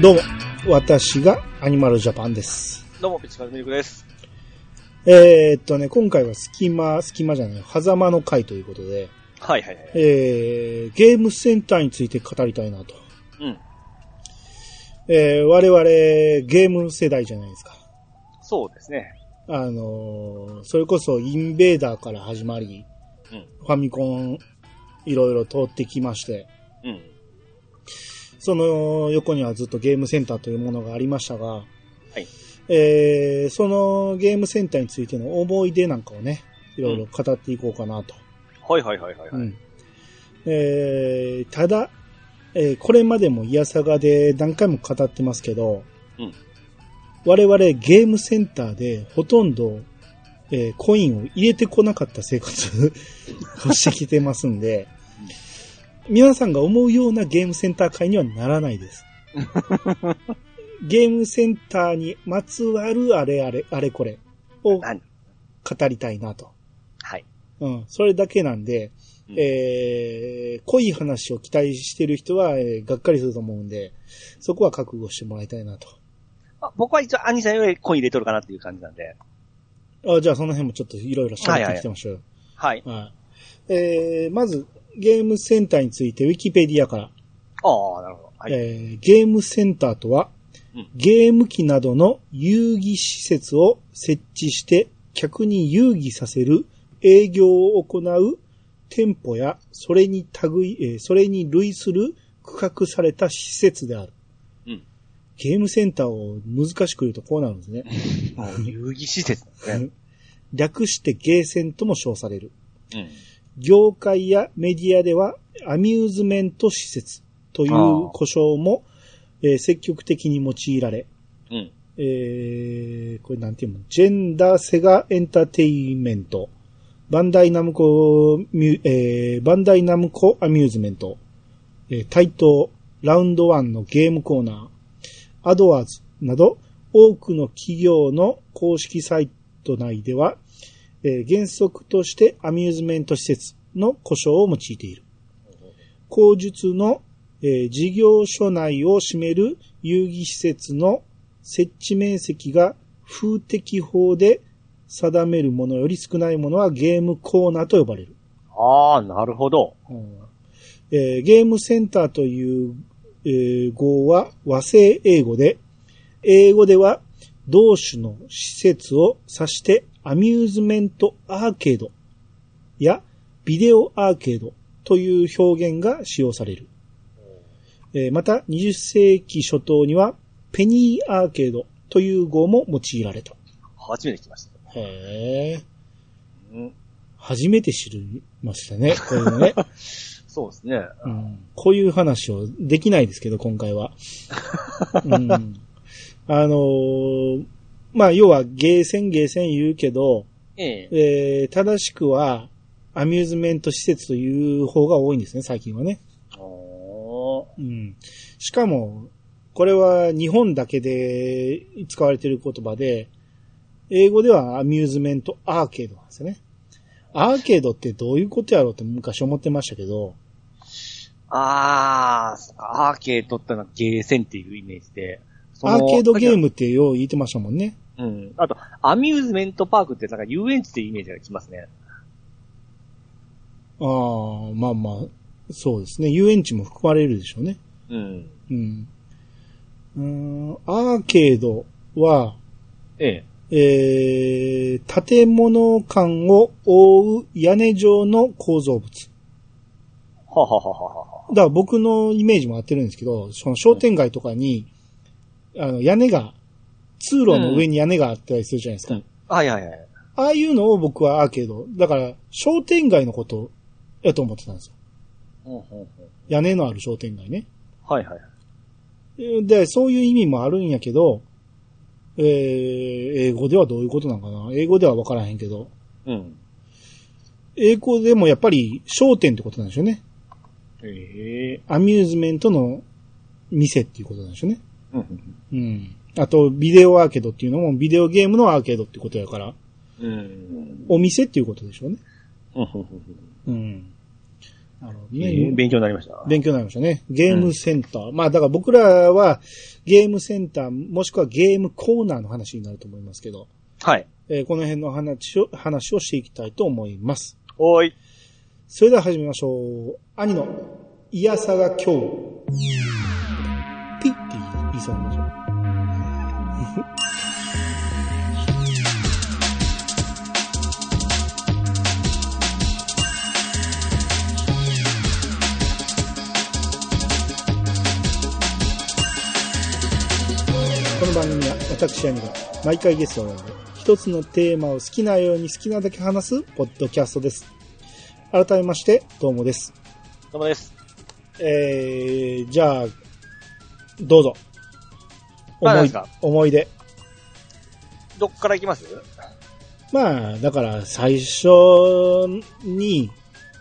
どうも、私がアニマルジャパンです。どうも、ピチカルミルクです。えー、っとね、今回は隙間、隙間じゃない、狭間の回ということで、はいはいはい。えー、ゲームセンターについて語りたいなと。うん。えー、我々、ゲーム世代じゃないですか。そうですね。あのーそれこそインベーダーから始まり、うん。ファミコン、いろいろ通ってきまして、うん。その横にはずっとゲームセンターというものがありましたが、はい。えーそのゲームセンターについての思い出なんかをね、いろいろ語っていこうかなと。はいはいはいはい。はいうんえーただ、えーこれまでもイヤサガで何回も語ってますけど、うん我々ゲームセンターでほとんど、えーコインを入れてこなかった生活を してきてますんで、皆さんが思うようなゲームセンター会にはならないです。ゲームセンターにまつわるあれあれ、あれこれを語何りたいなと。はい。うん、それだけなんで、うんえー、濃い話を期待してる人は、えーがっかりすると思うんで、そこは覚悟してもらいたいなと。あ僕は一応、兄さんよりコイン入れとるかなっていう感じなんで。あじゃあその辺もちょっといろいろ喋ってきてましょう。はい。はいえー、まず、ゲームセンターについてウィキペディアから、ああ、なるほど。はい。えーゲームセンターとは、うんゲーム機などの遊戯施設を設置して客に遊戯させる営業を行う店舗やそれに類い、えーそれに類する区画された施設である。うん。ゲームセンターを難しく言うとこうなるんですね。遊戯施設ね。略してゲーセンとも称される。うん。業界やメディアではアミューズメント施設という呼称も、えー積極的に用いられ、うん。えー、これなんていうの？ジェンダーセガエンターテインメント、バンダイナムコミュ、えー、バンダイナムコアミューズメント、えー、対等、ラウンド1のゲームコーナー、アドワーズなど、多くの企業の公式サイト内では、えー原則としてアミューズメント施設の呼称を用いている。口述の、えー事業所内を占める遊戯施設の設置面積が風適法で定めるものより少ないものはゲームコーナーと呼ばれる。ああ、なるほど。えーゲームセンターという、えー語は和製英語で、英語では同種の施設を指してアミューズメントアーケードやビデオアーケードという表現が使用される。えーまた20世紀初頭にはペニーアーケードという語も用いられた。初めて聞きました。へーうん。初めて知りましたね、これね。そうですね。うんこういう話をできないですけど、今回は。うん、あのーまあ、要はゲーセンゲーセン言うけど、ええ。えー正しくは、アミューズメント施設という方が多いんですね、最近はね。うん。しかも、これは日本だけで使われている言葉で、英語ではアミューズメントアーケードなんですよね。アーケードってどういうことやろうって昔思ってましたけど、ああ、アーケードってのはゲーセンっていうイメージで。アーケードゲームってよう言ってましたもんね。うん。あと、アミューズメントパークってなんか遊園地っていうイメージがきますね。ああ、まあまあ、そうですね。遊園地も含まれるでしょうね。うん。うん。うーんアーケードは、ええ。えー、建物間を覆う屋根状の構造物。はははははは。だから僕のイメージも合ってるんですけど、その商店街とかに、あの、屋根が、通路の上に屋根があったりするじゃないですか。うんはいはいはい。ああいうのを僕はアーケード。だから、商店街のことやと思ってたんですよ。うんうんうん屋根のある商店街ね。はいはい。で、そういう意味もあるんやけど、えー、英語ではどういうことなのかな？英語では分からへんけど、うん。英語でもやっぱり商店ってことなんでしょうね。ええアミューズメントの店っていうことなんでしょうね。うんうんうん。あと、ビデオアーケードっていうのも、ビデオゲームのアーケードってことやから、うん。うん。お店っていうことでしょうね。うんうんうんうん。なるほね。ー勉強になりました。勉強になりましたね。ゲームセンター。まあ、だから僕らはゲームセンター、もしくはゲームコーナーの話になると思いますけど、はい。えーこの辺の話を、話をしていきたいと思います。おーい。それでは始めましょう。兄の、いやさが今日。ピッて言いそうになりましょう。この番組は私兄が毎回ゲストを呼んで一つのテーマを好きなように好きなだけ話すポッドキャストです。改めまして、どうもです。どうもです。えー、じゃあ、どうぞ。思い思い出。どっから行きます？まあ、だから最初に、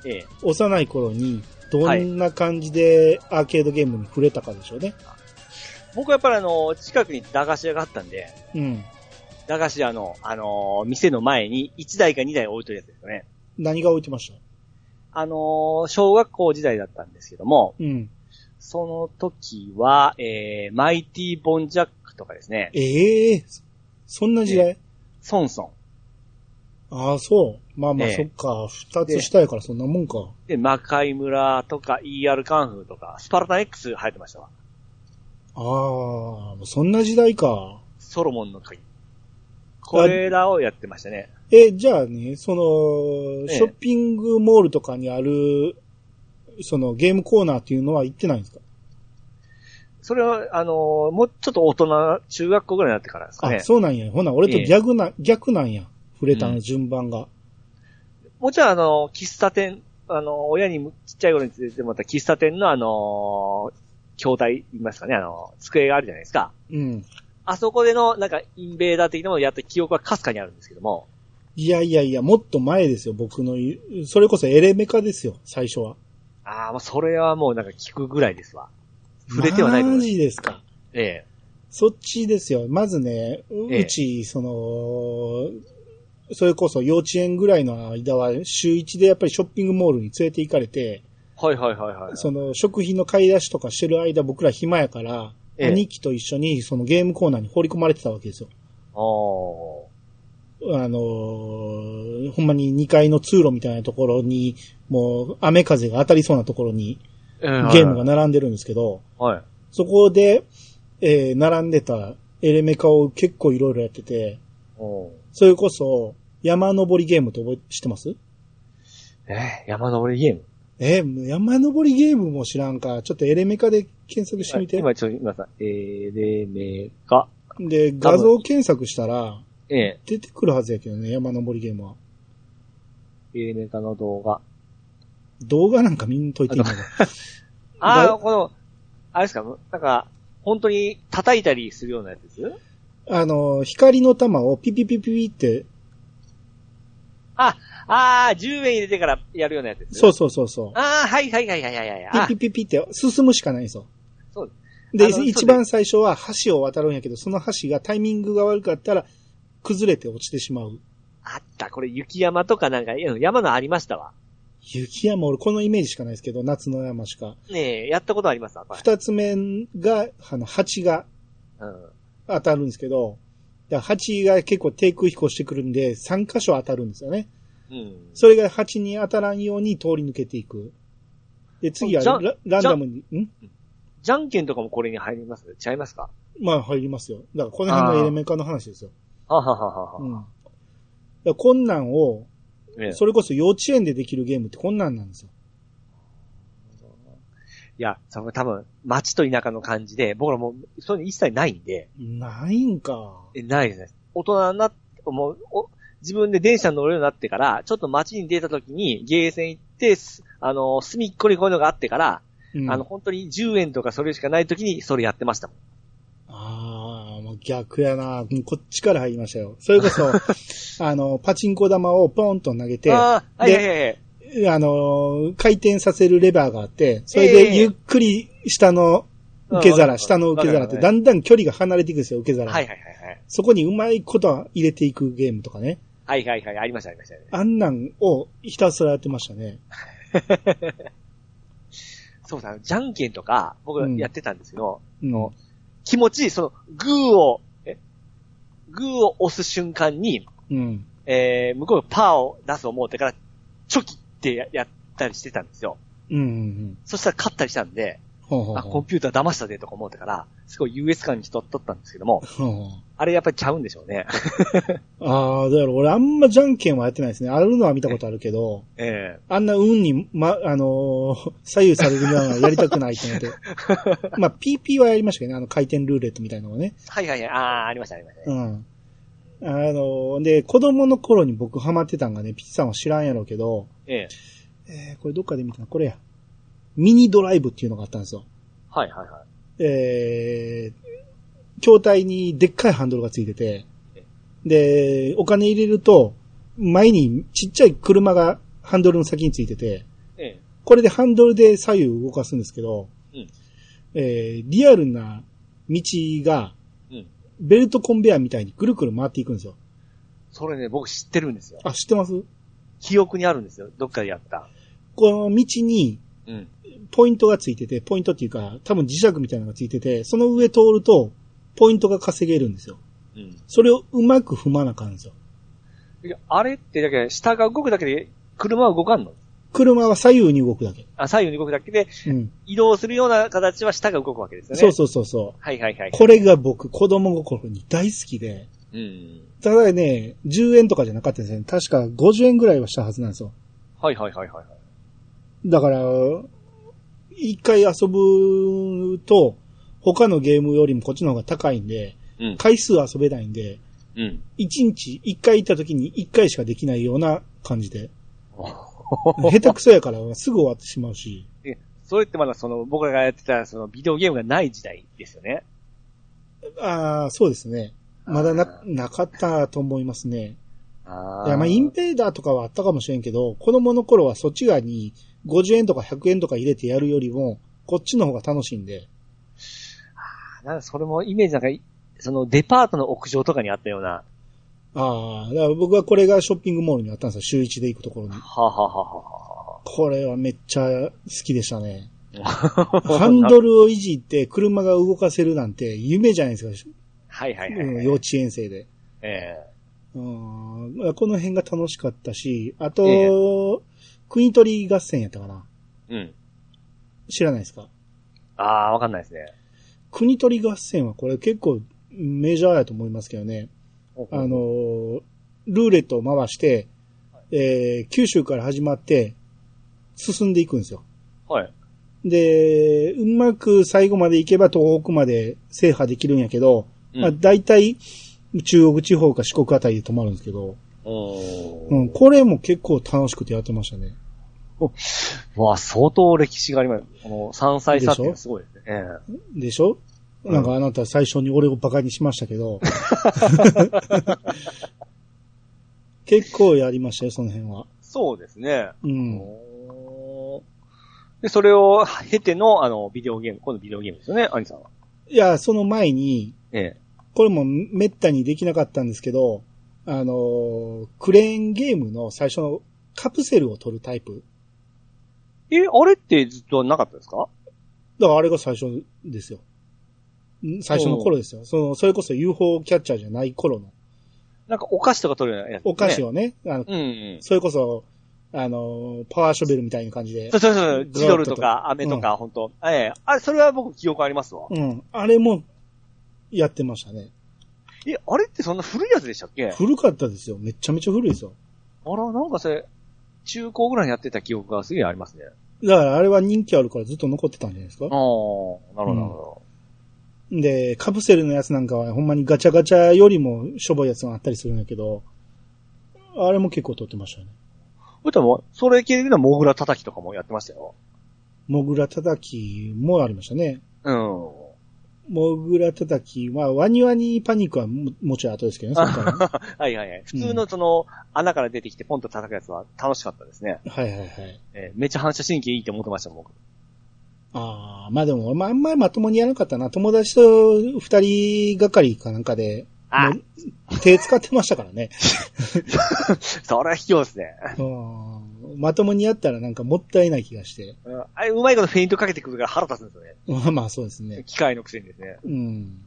ええ。幼い頃に、どんな感じでアーケードゲームに触れたかでしょうね。僕はやっぱりあの、近くに駄菓子屋があったんで、うん。駄菓子屋の、あのー店の前に1台か2台置いとるやつですよね。何が置いてました？あのー小学校時代だったんですけども、うん。その時は、えー、マイティ・ボンジャックとかですね、ええそんな時代、ソンソン。ああ、そう。まあまあ、ええそっか。二つ下やからそんなもんか。で、魔界村とか ER カンフーとか、スパルタン X 入ってましたわ。ああ、そんな時代か。ソロモンの鍵。これらをやってましたね。え、じゃあね、その、ええショッピングモールとかにある、そのゲームコーナーっていうのは行ってないんですか、それは、あのーもうちょっと大人、中学校ぐらいになってからですかねあ、。そうなんや。ほな、俺と逆な、逆なんや。触れたの順番が。もちろん、あの、喫茶店、あの、親にちっちゃい頃に連れてもらった喫茶店のあの、筐体、言いますかね、あの、机があるじゃないですか。うん。あそこでの、なんか、インベーダー的なものをやった記憶はかすかにあるんですけども、いやいやいや、もっと前ですよ、僕の言う。それこそエレメカですよ、最初は。ああ、もうそれはもうなんか聞くぐらいですわ。触れてはないマ。ジですか？ええ。そっちですよ。まずね、うええうち、その、それこそ幼稚園ぐらいの間は、週一でやっぱりショッピングモールに連れて行かれて、はいはいはいはい。その食品の買い出しとかしてる間僕ら暇やから、ええ兄貴と一緒にそのゲームコーナーに放り込まれてたわけですよ。おあのーほんまに2階の通路みたいなところに、もう雨風が当たりそうなところにーゲームが並んでるんですけど、はい。そこで、えー並んでたエレメカを結構いろいろやってて、それこそ山登りゲームって覚え、知ってます？えー山登りゲーム？えー山登りゲームも知らんか。ちょっとエレメカで検索してみて。今ちょっと、今さ、えー、レメカ。で、画像検索したら、ええ出てくるはずやけどね、山登りゲームは。エレメカの動画。動画なんか見んといていいのか。ああ、だこの、あれですか、なんか、本当に叩いたりするようなやつです？あの、光の玉をピピピピピって、あ、ああ、10円入れてからやるようなやつですそうそうそうそう。ああ、はいはいはいはいはいはい。あピピピピって進むしかないんですよ。そうで、あの一番最初は橋を渡るんやけど、その橋がタイミングが悪かったら、崩れて落ちてしまう。あった、これ雪山とかなんか、うん山のありましたわ。雪山、俺このイメージしかないですけど、夏の山しか。ねえ、やったことあります？二つ目が、あの、蜂がうん。当たるんですけど、蜂が結構低空飛行してくるんで、3箇所当たるんですよね。うん。それが蜂に当たらんように通り抜けていく。で、次はラランダムに、んじゃんけんとかもこれに入ります？違いますか？まあ入りますよ。だからこの辺のエレメカの話ですよ。ははははうん。だは。からこんなんを、ねえそれこそ幼稚園でできるゲームってこんなんなんですよ。いや、その多分、街と田舎の感じで、僕らもう、そういうの一切ないんで、ないんか。えないですね。大人になっ、もう、お自分で電車に乗るようになってから、ちょっと街に出た時に、ゲーセン行って、すあの、隅っこにこういうのがあってから、うん、あの、本当に10円とかそれしかない時に、それやってましたもん。逆やな。こっちから入りましたよ。それこそ、あの、パチンコ玉をポンと投げて、ああ、はいはい。あの、回転させるレバーがあって、それでゆっくり下の受け皿、うん下の受け皿ってだんだん距離が離れていくんですよ、受け皿が。はいはいはいはい。そこにうまいこと入れていくゲームとかね。はいはいはい、ありましたありましたね。あんなんをひたすらやってましたね。そうだ、じゃんけんとか、僕うんやってたんですけど、うんの気持ちその、グーを、え、グーを押す瞬間に、うん。えー、向こうがパーを出す思うてから、チョキってややったりしてたんですよ。うんうんうん。そしたら勝ったりしたんで、あ、ほうほうほうコンピューター騙したでとか思ってから、すごい優越感にしとっとったんですけども、ほうほうあれやっぱりちゃうんでしょうね。ああ、だから俺あんまじゃんけんはやってないですね。あるのは見たことあるけど、えあんな運に、ま、あのー左右されるようなのはやりたくないと思って。まあ、PP はやりましたけどね、あの回転ルーレットみたいなのはね。えはいはいはい、ああ、ありましたありましたね。うん。あのーで、子供の頃に僕ハマってたんがね、ピッチさんは知らんやろうけど、えええー、これどっかで見たのこれや。ミニドライブっていうのがあったんですよ。はいはいはい。えー、筐体にでっかいハンドルがついてて、で、お金入れると、前にちっちゃい車がハンドルの先についてて、ええこれでハンドルで左右動かすんですけど、うんえー、リアルな道が、うんベルトコンベアみたいにぐるぐる回っていくんですよ。それね、僕知ってるんですよ。あ、知ってます？記憶にあるんですよ。どっかでやった。この道にうん。ポイントがついてて、ポイントっていうか、多分磁石みたいなのがついてて、その上通ると、ポイントが稼げるんですよ。うん。それをうまく踏まなあかんんですよ。いやあれって、だけど下が動くだけで、車は動かんの？車は左右に動くだけ。あ、左右に動くだけで、うん。移動するような形は下が動くわけですよね。そうそうそうそう。はいはいはい。これが僕、子供心に大好きで、うん。ただね、10円とかじゃなかったんですよね。確か50円ぐらいはしたはずなんですよ。はいはいはいはいはい。だから、一回遊ぶと、他のゲームよりもこっちの方が高いんで、うん。回数遊べないんで、うん。一日一回行った時に一回しかできないような感じで。下手くそやからすぐ終わってしまうし。えそれってまだその、僕らがやってた、その、ビデオゲームがない時代ですよね。ああ、そうですね。まだな、なかったと思いますね。あいや、まあ、インペーダーとかはあったかもしれんけど、子供の頃はそっち側に50円とか100円とか入れてやるよりも、こっちの方が楽しいんで。なんかそれもイメージなんかい、そのデパートの屋上とかにあったような。ああ、だから僕はこれがショッピングモールにあったんですよ。週1で行くところに。はあ、はあはあはこれはめっちゃ好きでしたね。あはあ、ハンドルをいじって車が動かせるなんて夢じゃないですか。はいはいはい、はい。うん幼稚園生で。えうんまあこの辺が楽しかったし、あと、え国取り合戦やったかな？えうん。知らないですか？ああ、わかんないですね。国取り合戦はこれ結構メジャーやと思いますけどね。あのー、ルーレットを回して、えー、九州から始まって、進んでいくんですよ。はい。で、うまく最後まで行けば東北まで制覇できるんやけど、うんまあ大体中国地方か四国あたりで止まるんですけど、おうん、これも結構楽しくてやってましたね。わあ、相当歴史があります。この3歳差ってすごいですね。えでしょ？うんなんかあなた最初に俺をバカにしましたけど、結構やりましたよ、その辺は。そうですね。うん。で、それを経ての、あの、ビデオゲーム、今度ビデオゲームですよね、アニさんは。いや、その前に、えこれもめったにできなかったんですけど、あのークレーンゲームの最初のカプセルを取るタイプ。え。え、あれってずっとなかったですか？だからあれが最初ですよ。ん最初の頃ですよ。その、それこそ UFO キャッチャーじゃない頃の。なんかお菓子とか取るようなやつ、お菓子を。をね、あの、うんうん。それこそ、あのーパワーショベルみたいな感じでそう。そうそう、グジドルとロッととか飴とか、本当ええ。あれ、それは僕記憶ありますわ。うん。あれも、やってましたね。え、あれってそんな古いやつでしたっけ？あ古かったですよ。めっちゃめちゃ古いですよ。ら、なんかそれ、中高ぐらいにやってた記憶がすげえありますね。だからあれは人気あるからずっと残ってたんじゃないですか？ああ、なるほど、なるほで、カプセルのやつなんかはほんまにガチャガチャよりもしょぼいやつがあったりするんだけど、あれも結構撮ってましたよね。ど。でも、それ系のモグラ叩きとかもやってましたよ。モグラ叩きもありましたね。うん。モグラ叩きは、ワニワニパニックはももちろん後ですけどね、そっからねはいはいはい。普通のその、穴から出てきてポンと叩くやつは楽しかったですね。はいはいはい。えーめっちゃ反射神経いいって思ってました、僕。ああ、まあでも、まあ、あんまりまともにやらなかったな。友達と二人がかりかなんかであ手使ってましたからね。それは卑怯ですね。うんまともにやったらなんかもったいない気がして。うんあれ、うまいことフェイントかけてくるから腹立つんですよね。ま あまあそうですね。機械のくせにですね。うん。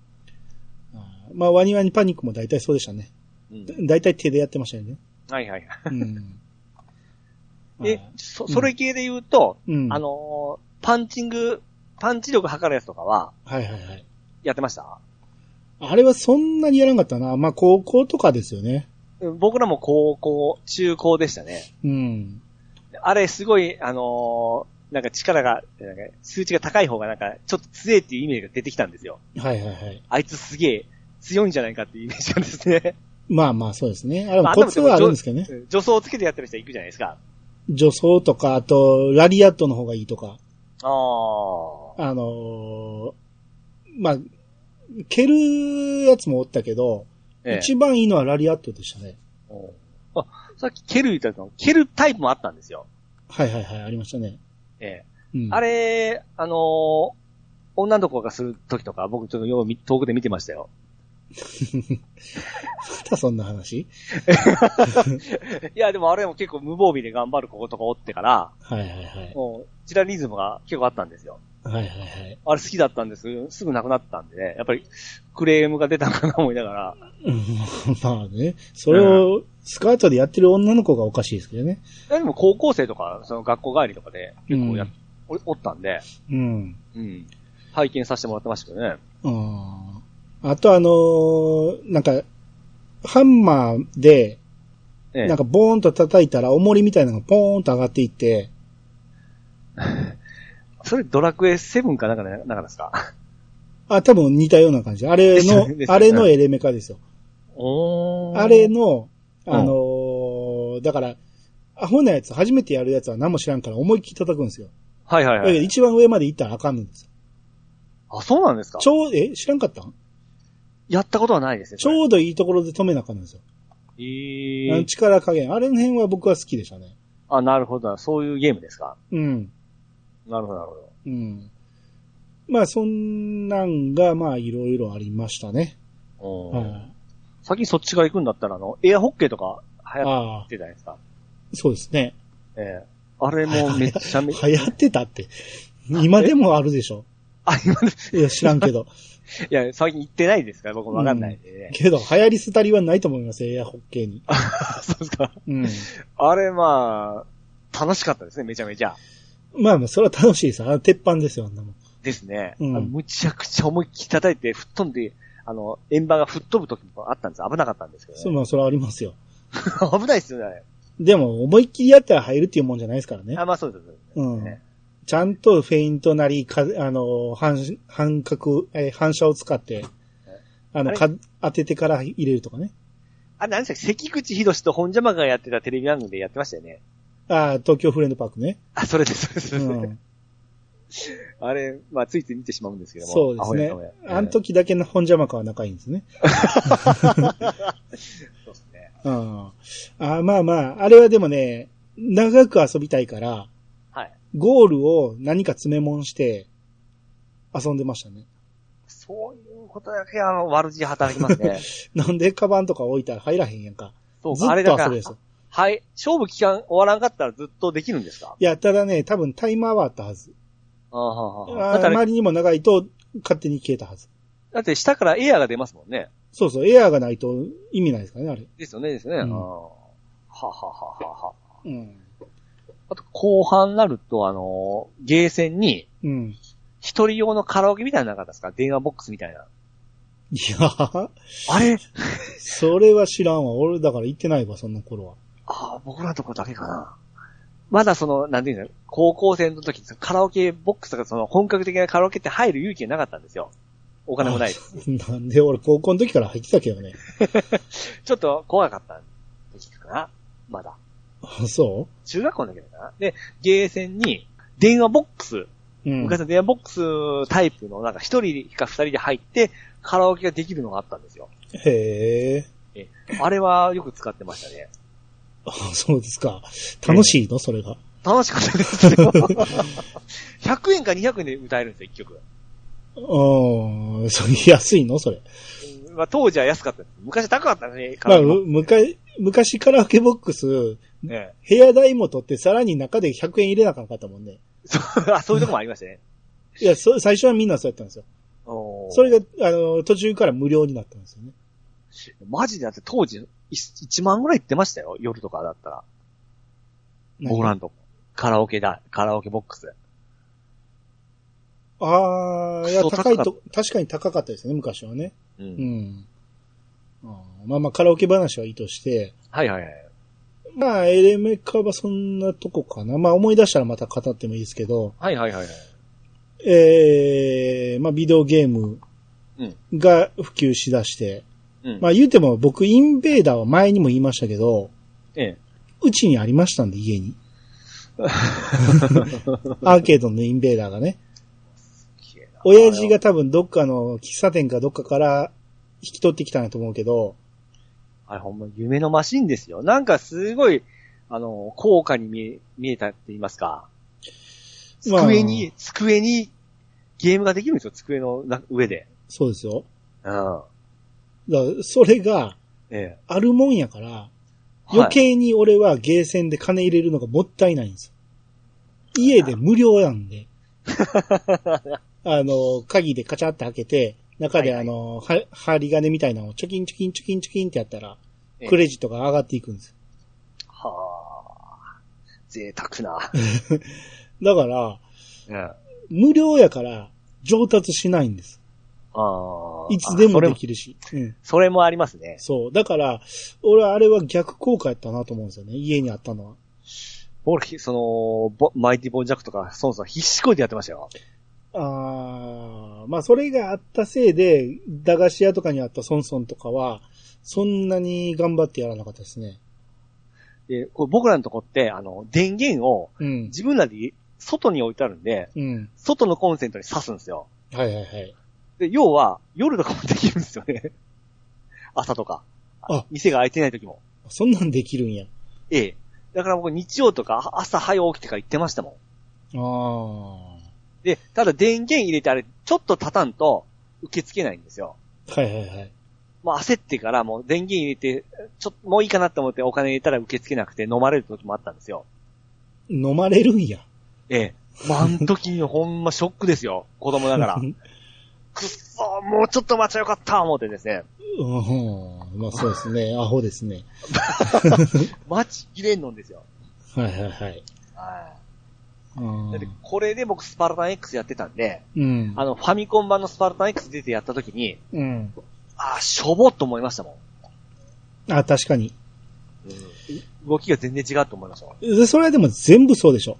あーまあワニワニパニックも大体そうでしたね。うん。大体手でやってましたよね。はいはい。うん。えあ、そ、それ系で言うと、うんあのーパンチング、パンチ力測るやつとかは、はいはいはい。やってました？あれはそんなにやらんかったな。まあ高校とかですよね。うん僕らも高校、中高でしたね。うん。あれ、すごい、あのーなんか力が、なんか数値が高い方がなんか、ちょっと強いっていうイメージが出てきたんですよ。はいはいはい。あいつすげえ強いんじゃないかっていうイメージなんですね。まあまあそうですね。あれもまあコツはあるんですけどね。うん助走をつけてやってる人いくじゃないですか。助走とか、あと、ラリアットの方がいいとか。ああ。あのーまあ、蹴るやつもおったけど、ええ一番いいのはラリアットでしたね。おあ、さっき蹴る言ったの、蹴るタイプもあったんですよ。はいはいはい、ありましたね。ええ。うん、あれ、あのー女の子がする時とか、僕ちょっとよう見遠くで見てましたよ。またそんな話？いや、でもあれも結構無防備で頑張る子とかおってから、はいはいはい。もう、チラリズムが結構あったんですよ。はいはいはい。あれ好きだったんですけど、すぐなくなったんでね、やっぱりクレームが出たのかな思いながら。うんまあね、それをスカートでやってる女の子がおかしいですけどね。でも高校生とか、その学校帰りとかで結構や、うんおおったんで、うん。うん。拝見させてもらってましたけどね。あーあとあのーなんか、ハンマーで、ええなんかボーンと叩いたら重りみたいなのがポーンと上がっていって、それドラクエ7かなんかね、なんかですか？あ、多分似たような感じ。あれの ねあれのエレメカですよ。おあれの、うんあのーだから、アホなやつ、初めてやるやつは何も知らんから思いっきり叩くんですよ。はいはいはい。一番上まで行ったらあかんのですよ。あ、そうなんですか？ちょう、え、知らんかったん？やったことはないですね。ちょうどいいところで止めなあかんのですよ。えー、力加減。あれの辺は僕は好きでしたね。あ、なるほど。そういうゲームですか？うん。なるほど、なるほど。うん。まあ、そんなんが、まあ、いろいろありましたね。うんはい先にそっちから行くんだったら、あの、エアホッケーとか流行ってたじゃないですか。そうですね。ええあれもめっちゃめ、流行ってたって。今でもあるでしょ。あ、今で、いや、知らんけど。いや、最近行ってないですから、僕もわかんないんでね。けど、流行り廃りはないと思いますよ、エアホッケーに。そうですか。うん。あれ、まあ、楽しかったですね、めちゃめちゃ。まあまあ、それは楽しいです。あの鉄板ですよ、あんなもん。ですね。うんむちゃくちゃ思いっきり叩いて、吹っ飛んで、あの、円盤が吹っ飛ぶ時もあったんです。危なかったんですけど、そう、ね。まあ、それはありますよ。危ないですよね。でも、思いっきりやったら入るっていうもんじゃないですからねあ、。まあそうです。そうんねちゃんとフェイントなり、か、あの、反、反角、えー反射を使って、あの、か、当ててから入れるとかね。あれ、何でしたっけ？関口博と本邪魔がやってたテレビ番組でやってましたよね。ああ、東京フレンドパークね。あ、それです、それです。それですうん。あれ、まあ、ついつい見てしまうんですけども。そうですねあの時だけの本邪魔かは仲いいんですね。そうですね。うん。あまあまあ、あれはでもね、長く遊びたいから、はい。ゴールを何か詰め物して、遊んでましたね。そういうことだけ、あの、悪事働きますね。なんでカバンとか置いたら入らへんやんか。そうずっとあれだから遊ぶですよ。はい。勝負期間終わらんかったらずっとできるんですかいや、ただね、多分タイマーはあったはず。ああ、はあ、まりにも長いと勝手に消えたはず。だって下からエアーが出ますもんね。そうそう、エアーがないと意味ないですからね、あれ。ですよね、ですよね。うんああはあはあはあはあ。うん。あと、後半になると、あの、ゲーセンに、うん。一人用のカラオケみたいなのなかったですか？電話ボックスみたいな。いやーあれ？それは知らんわ。俺だから行ってないわ、そんな頃は。ああ、僕らのとこだけかな。まだその、なんていうの、高校生の時、カラオケボックスとかその本格的なカラオケって入る勇気がなかったんですよ。お金もないです。なんで俺高校の時から入ってたけどね。ちょっと怖かった時かな。まだ。あそ中学校の時だかな。で、ゲーセンに電話ボックス、ううん。昔の電話ボックスタイプのなんか一人か二人で入ってカラオケができるのがあったんですよ。へえ。えあれはよく使ってましたね。あ、そうですか。楽しいの？それが。楽しかったですよ。100円か200円で歌えるんですよ、一曲。うん。それ安いの？それ。うまあ当時は安かったです。昔は高かったね、カまあ、昔、昔カラオケボックス、ね部屋代も取ってさらに中で100円入れなあかったもんね。そうあそういうとこもありましたね。いや、そ最初はみんなそうやったんですよ。それが、あの、途中から無料になったんですよね。マジでだって当時、い1万ぐらい行ってましたよ。夜とかだったら。僕らんとこ。カラオケだ。カラオケボックス。ああ、いや、高いと、確かに高かったですね、昔はね。う。うんん。あーまあまあ、カラオケ話はいいとして、はいはいはい。まあ、エレメカはそんなとこかな。まあ、思い出したらまた語ってもいいですけど、はいはいはいはい。ええまあ、ビデオゲームうん。が普及しだして、うん。まあ言うても僕インベーダーは前にも言いましたけど、ええ。うちにありましたんで、家に。アーケードのインベーダーがね。親父が。多分どっかの喫茶店かどっかから引き取ってきたんやと思うけど、あれほんま夢のマシンですよ。なんかすごい、あの、高価に見え、見えたって言いますか。まあ机に、机にゲームができるんですよ、机のな上で。そうですよ。うん。だそれがええ。あるもんやから、はい余計に俺はゲーセンで金入れるのがもったいないんですよ。家で無料なんで。あの、鍵でカチャって開けて、中ではいはいあの、は針金みたいなのをチョキンチョキンチョキンチョキンってやったら、ええクレジットが上がっていくんですはあ。贅沢な。よ。だから、うん。あ無料やから上達しないんです。あ。いつでもできるし。うん。それもありますね。そう。だから、俺はあれは逆効果やったなと思うんですよね。家にあったのは。俺、その、ボマイティボンジャックとか、そうそう、必死こいでやってましたよ。あーまあそれがあったせいで、駄菓子屋とかにあったソンソンとかは、そんなに頑張ってやらなかったですね。で、これ僕らのとこって、あの、電源をうん。自分らで外に置いてあるんで、うん。外のコンセントに挿すんですよ。はいはいはい。で、要は、夜とかもできるんですよね。朝とか。あ店が開いてない時も。そんなんできるんや。ええ。だから僕日曜とか朝早起きてから行ってましたもん。あで、ただ電源入れてあれ、ちょっと立たんと受け付けないんですよ。あ。はいはいはい。もう焦ってからもう電源入れて、ちょっともういいかなと思ってお金入れたら受け付けなくて飲まれる時もあったんですよ。飲まれるんや。ええ。まあ、あの時にほんまショックですよ。子供ながら。くっそーもうちょっと待ちゃよかった思ってですね。うん。まあそうですね。アホですね。待ちきれんのんですよ。はいはいはい。はうんい。だってこれで僕スパルタン X やってたんで、うん。あの、ファミコン版のスパルタン X 出てやった時に、うん。あー、しょぼっと思いましたもん。あ、確かに。動きが全然違うと思いましたもん。でそれはでも全部そうでしょ。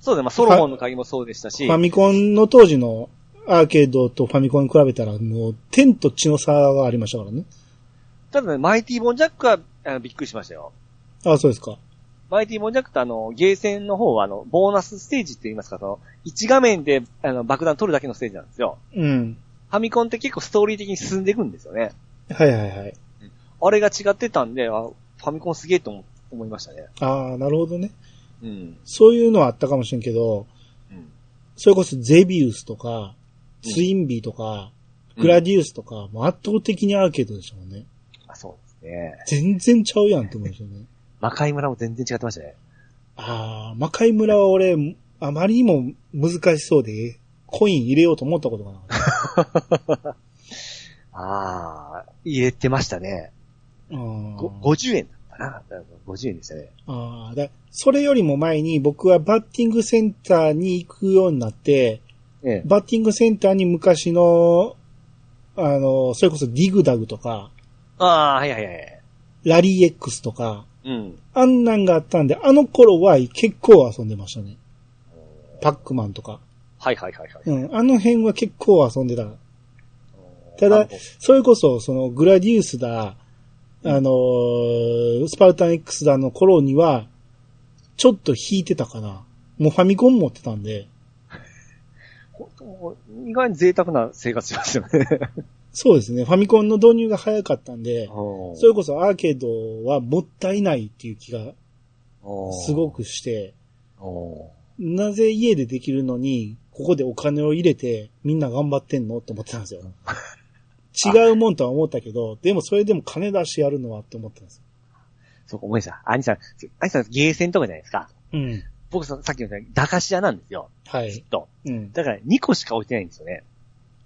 そうで、まあ、ソロモンの鍵もそうでしたしファ、ミコンの当時のアーケードとファミコンに比べたらもう天と地の差がありましたからね。ただね、マイティボンジャックはあのびっくりしましたよ。あ、そうですか。マイティボンジャックってあの、ゲーセンの方はあの、ボーナスステージって言いますか、その、1画面であの、爆弾取るだけのステージなんですよ。うん。ファミコンって結構ストーリー的に進んでいくんですよね。はいはいはい。あれが違ってたんで、あファミコンすげえと思思いましたね。ああ、なるほどね。うん。そういうのはあったかもしれんけど、うん。それこそゼビウスとか、うんツインビーとか、うんグラディウスとか、もう圧倒的にアーケードでしたもんね。あ、そうですね。全然ちゃうやんって思うんですよね。魔界村も全然違ってましたね。ああ、魔界村は俺、あまりにも難しそうで、コイン入れようと思ったことがなかった。ああ、入れてましたね。あーご50円だったな。50円でしたね。ああ、だそれよりも前に僕はバッティングセンターに行くようになって、ええ。バッティングセンターに昔の、あの、それこそディグダグとか、ああ、はいはいはい。ラリー X とか、うん。あんなんがあったんで、あの頃は結構遊んでましたね。パックマンとか。はいはいはいはい。うん、あの辺は結構遊んでた。ただそれこそ、そのグラディウスだ、あのースパルタン X だの頃には、ちょっと引いてたかな。もうファミコン持ってたんで、意外に贅沢な生活しますよね。そうですね、ファミコンの導入が早かったんで、それこそアーケードはもったいないっていう気がすごく。くして、なぜ家でできるのに、ここでお金を入れてみんな頑張ってんのって思ってたんですよ。違うもんとは思ったけど、でもそれでも金出してやるのはって思ったんですよ。そうか、思い出した。兄さん、兄さんゲーセンとかじゃないですか。うん。僕ささっきの駄菓子屋なんですよ。はい。ずっと。うん。だから2個しか置いてないんですよね。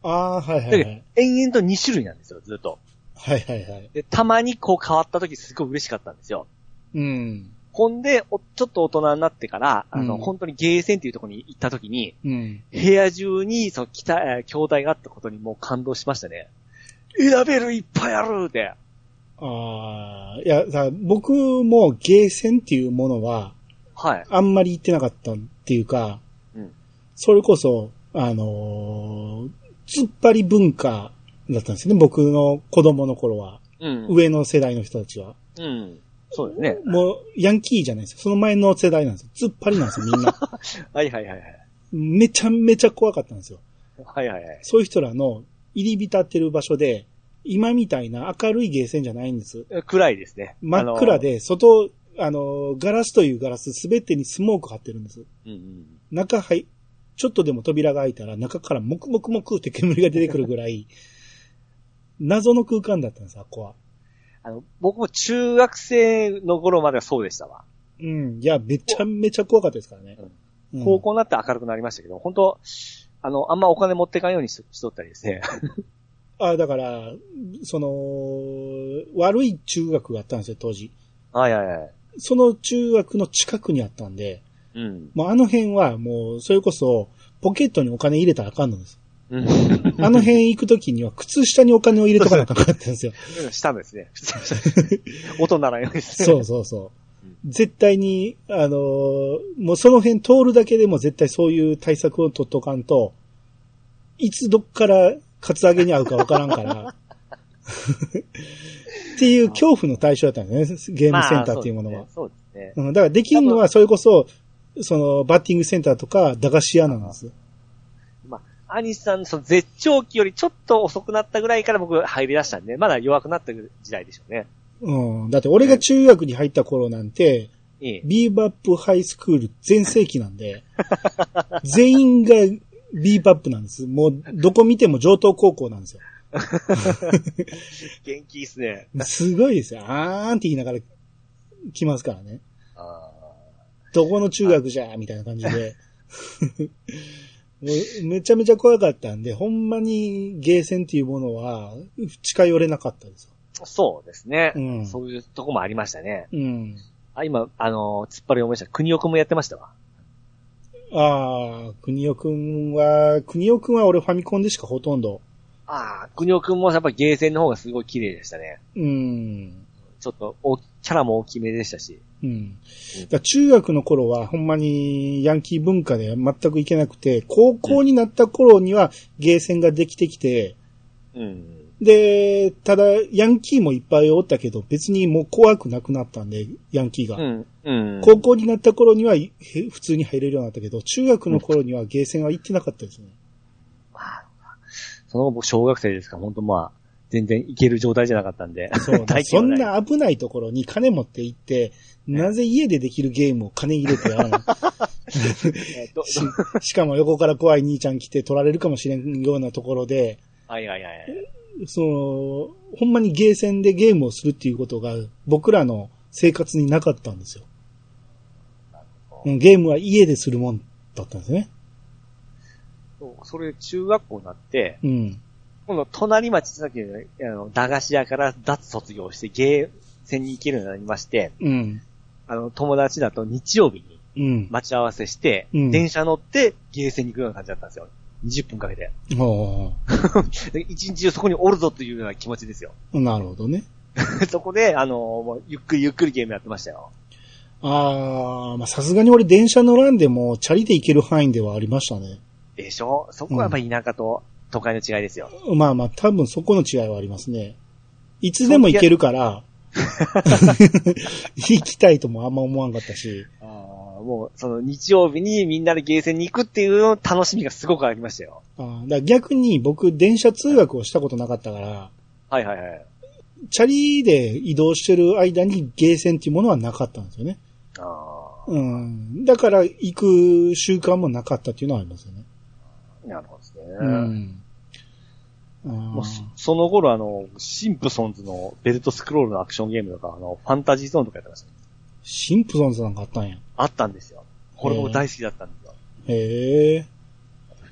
ああ、はいはいだけどはい。、延々と2種類なんですよ、ずっと。はいはいはい。で、たまにこう変わった時すごい嬉しかったんですよ。うん。ほんで、おちょっと大人になってから、あの、うん本当にゲーセンっていうところに行った時に、うん。部屋中に、その、きた、えー筐体があったことにもう感動しましたね。選べるいっぱいあるって。ああ、いや、さ僕もゲーセンっていうものは、はい。あんまり行ってなかったっていうか、うん。それこそ、あのー突っ張り文化だったんですよね、僕の子供の頃は。うん。上の世代の人たちは。うん。そうですね。もう、ヤンキーじゃないですよ。その前の世代なんですよ。突っ張りなんですよ、みんな。はいはいはいはい。めちゃめちゃ怖かったんですよ。はいはいはい。そういう人らの入り浸ってる場所で、今みたいな明るいゲーセンじゃないんです。暗いですね。真っ暗で、外、あの、ガラスというガラスすべてにスモーク貼ってるんです。うんうん。中入、ちょっとでも扉が開いたら中からモクモクモクって煙が出てくるぐらい、謎の空間だったんです、あっこは。あの、僕も中学生の頃まではそうでしたわ。うん。いや、めちゃめちゃ怖かったですからね。うん高校になって明るくなりましたけど、本当あの、あんまお金持ってかんようにししとったりですね。あ、だから、その、悪い中学があったんですよ、当時。はいはいはい。その中学の近くにあったんで、うん。もうあの辺はもう、それこそ、ポケットにお金入れたらあかんのです。うん。あの辺行くときには、靴下にお金を入れとかなかったんですよ。したんですね。音ならんようにですね。そうそうそう。絶対に、あのーもうその辺通るだけでも絶対そういう対策を取っとかんと、いつどっからカツアゲに合うかわからんから。っていう恐怖の対象だったんですね、ゲームセンターっていうものは。まあそうですね。うんだからできるのはそれこそ、そのバッティングセンターとか駄菓子屋なんです。まあ、アニスさんのその絶頂期よりちょっと遅くなったぐらいから僕入り出したんで、まだ弱くなった時代でしょうね。うん。だって俺が中学に入った頃なんて、いい。ビーバップハイスクール全盛期なんで、全員がビーバップなんです。もう、どこ見ても上東高校なんですよ。元気いいっすね。すごいですよ。あーんって言いながら来ますからね。あどこの中学じゃみたいな感じで。もうめちゃめちゃ怖かったんで、ほんまにゲーセンっていうものは近寄れなかったですよ。ーそうですね、うんそういうとこもありましたね。うん。あ、今、あのー、突っ張り思いました。国尾くんもやってましたわ。ああ、国尾くんは、国尾くんは俺ファミコンでしかほとんど。ああ、国尾くんもやっぱゲーセンの方がすごい綺麗でしたね。うん。ちょっとお、キャラも大きめでしたし。うん。だ中学の頃はほんまにヤンキー文化で全くいけなくて、高校になった頃にはゲーセンができてきて、うん。で、ただヤンキーもいっぱいおったけど、別にもう怖くなくなったんで、ヤンキーが。うん。うん。高校になった頃には普通に入れるようになったけど、中学の頃にはゲーセンは行ってなかったですね。その後僕小学生ですから、本当まあ、全然いける状態じゃなかったんで。そう、体そんな危ないところに金持って行って、なぜ家でできるゲームを金入れてやらない？ししかも横から怖い兄ちゃん来て取られるかもしれんようなところで、はいはいはい。その、ほんまにゲーセンでゲームをするっていうことが僕らの生活になかったんですよ。うんゲームは家でするもんだったんですね。そうそれ中学校になって、うん。今度隣町さっきの、あの、駄菓子屋から脱卒業してゲーセンに行けるようになりまして、うん。あの、友達だと日曜日にうん。待ち合わせして、うん電車乗ってゲーセンに行くような感じだったんですよ。20分かけて。お で一日中そこにおるぞというような気持ちですよ。ーなるほどね。そこで、あの、ゆっくりゆっくりゲームやってましたよ。ああ、まあさすがに俺電車乗らんでもチャリで行ける範囲ではありましたね。でしょ？そこはやっぱり田舎と都会の違いですよ。まあまあ多分そこの違いはありますね。いつでも行けるから、行きたいともあんま思わんかったし。あーもう、その日曜日にみんなでゲーセンに行くっていう楽しみがすごくありましたよ。あーだ逆に僕電車通学をしたことなかったから、はいはいはい。チャリで移動してる間にゲーセンっていうものはなかったんですよね。あうん。だから行く習慣もなかったっていうのはありますよね。あ、なるほどですね。うん。もうあそその頃あの、シンプソンズのベルトスクロールのアクションゲームとか、あの、ファンタジーゾーンとかやってました。シンプソンズなんかあったんや。あったんですよ。これも大好きだったんですよ。へえ、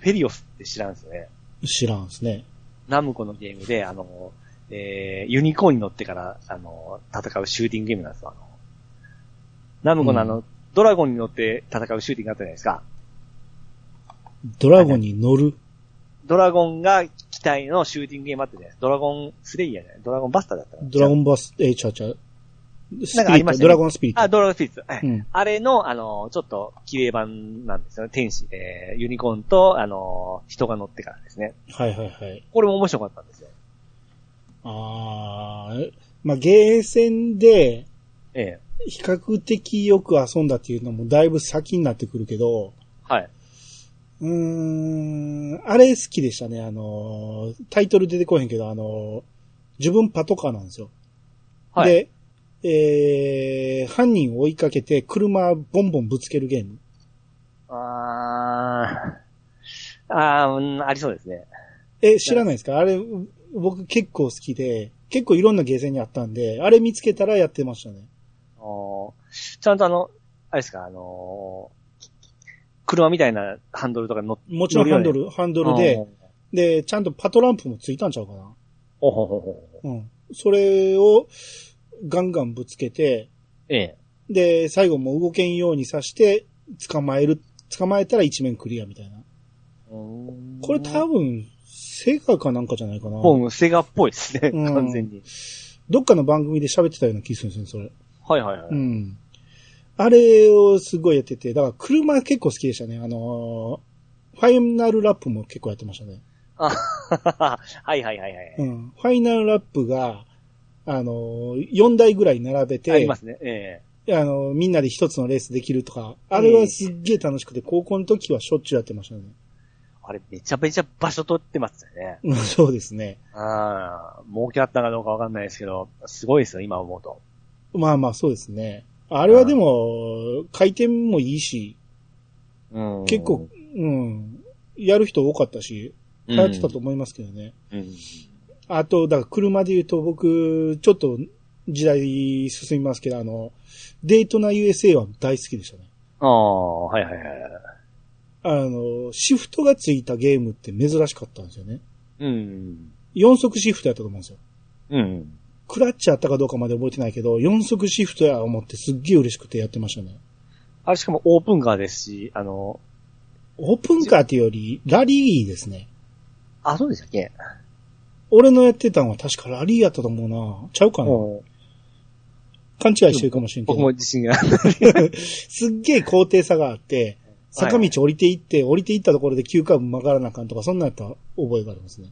フェリオスって知らんですよね。知らんですね。ナムコのゲームで、あの、えー、ユニコーンに乗ってから、あの、戦うシューティングゲームなんですよ。あの、ナムコのあの、うドラゴンに乗って戦うシューティングあったじゃないですか。ドラゴンに乗る？ドラゴンが機体のシューティングゲームあったじゃないですか。ドラゴンスレイヤーじゃない？ドラゴンバスターだったドラゴンバス、えー、ちゃうちゃう。スピリット、ドラゴンスピリット。あ、ドラゴンスピリッツ。はいうんあれの、あの、ちょっと、綺麗版なんですよね。天使、えー、ユニコーンと、あの、人が乗ってからですね。はいはいはい。これも面白かったんですよ。ああ、まあ、ゲーセンで、ええ。比較的よく遊んだっていうのもだいぶ先になってくるけど、はい。うーん、あれ好きでしたね。あの、タイトル出てこへんけど、あの、自分パトカーなんですよ。はい。で、えー、犯人を追いかけて車ボンボンぶつけるゲーム。あー、あー、うんありそうですね。え、知らないですか？あれ、僕結構好きで、結構いろんなゲーセンにあったんで、あれ見つけたらやってましたね。おーちゃんとあの、あれですか、あのー車みたいなハンドルとか乗っもちろんハンドル、ハンドルで、、で、ちゃんとパトランプもついたんちゃうかな。おほほほほ。うん。それをガンガンぶつけて、ええ。で、最後も動けんようにさして、捕まえる、捕まえたら一面クリアみたいな。これ多分、セガかなんかじゃないかな。もうセガっぽいですね、うん完全に。どっかの番組で喋ってたような気するんですよね、それ。はいはいはい。うん。あれをすごいやってて、だから車結構好きでしたね。あのーファイナルラップも結構やってましたね。あ はいはいはいはい。うん。ファイナルラップが、あのー、4台ぐらい並べて、ありますね。えあの、みんなで一つのレースできるとか、あれはすっげえ楽しくて、高校の時はしょっちゅうやってましたね。えあれめちゃめちゃ場所取ってますよね。うんそうですね。ああ、儲けあったかどうかわかんないですけど、すごいですよ、今思うと。まあまあそうですね。あれはでも、回転もいいし、うん結構、うん、やる人多かったし、流行ってたと思いますけどね。うん。あと、だから車で言うと僕、ちょっと時代進みますけど、あの、デートナ USA は大好きでしたね。ああ、はいはいはい。あの、シフトがついたゲームって珍しかったんですよね。うん。4速シフトやったと思うんですよ。うん。クラッチあったかどうかまで覚えてないけど、4速シフトや思ってすっげえ嬉しくてやってましたね。あれしかもオープンカーですし、あの、オープンカーっていうより、ラリーですね。あ、そうでしたっけ？俺のやってたのは確かラリーやったと思うな。ちゃうかな？うん勘違いしてるかもしれんけ僕もど。自信が。すっげえ高低差があって、坂道降りていって、降りていったところで急カーブ曲がらなあかんとか、そんなんやった覚えがありますね。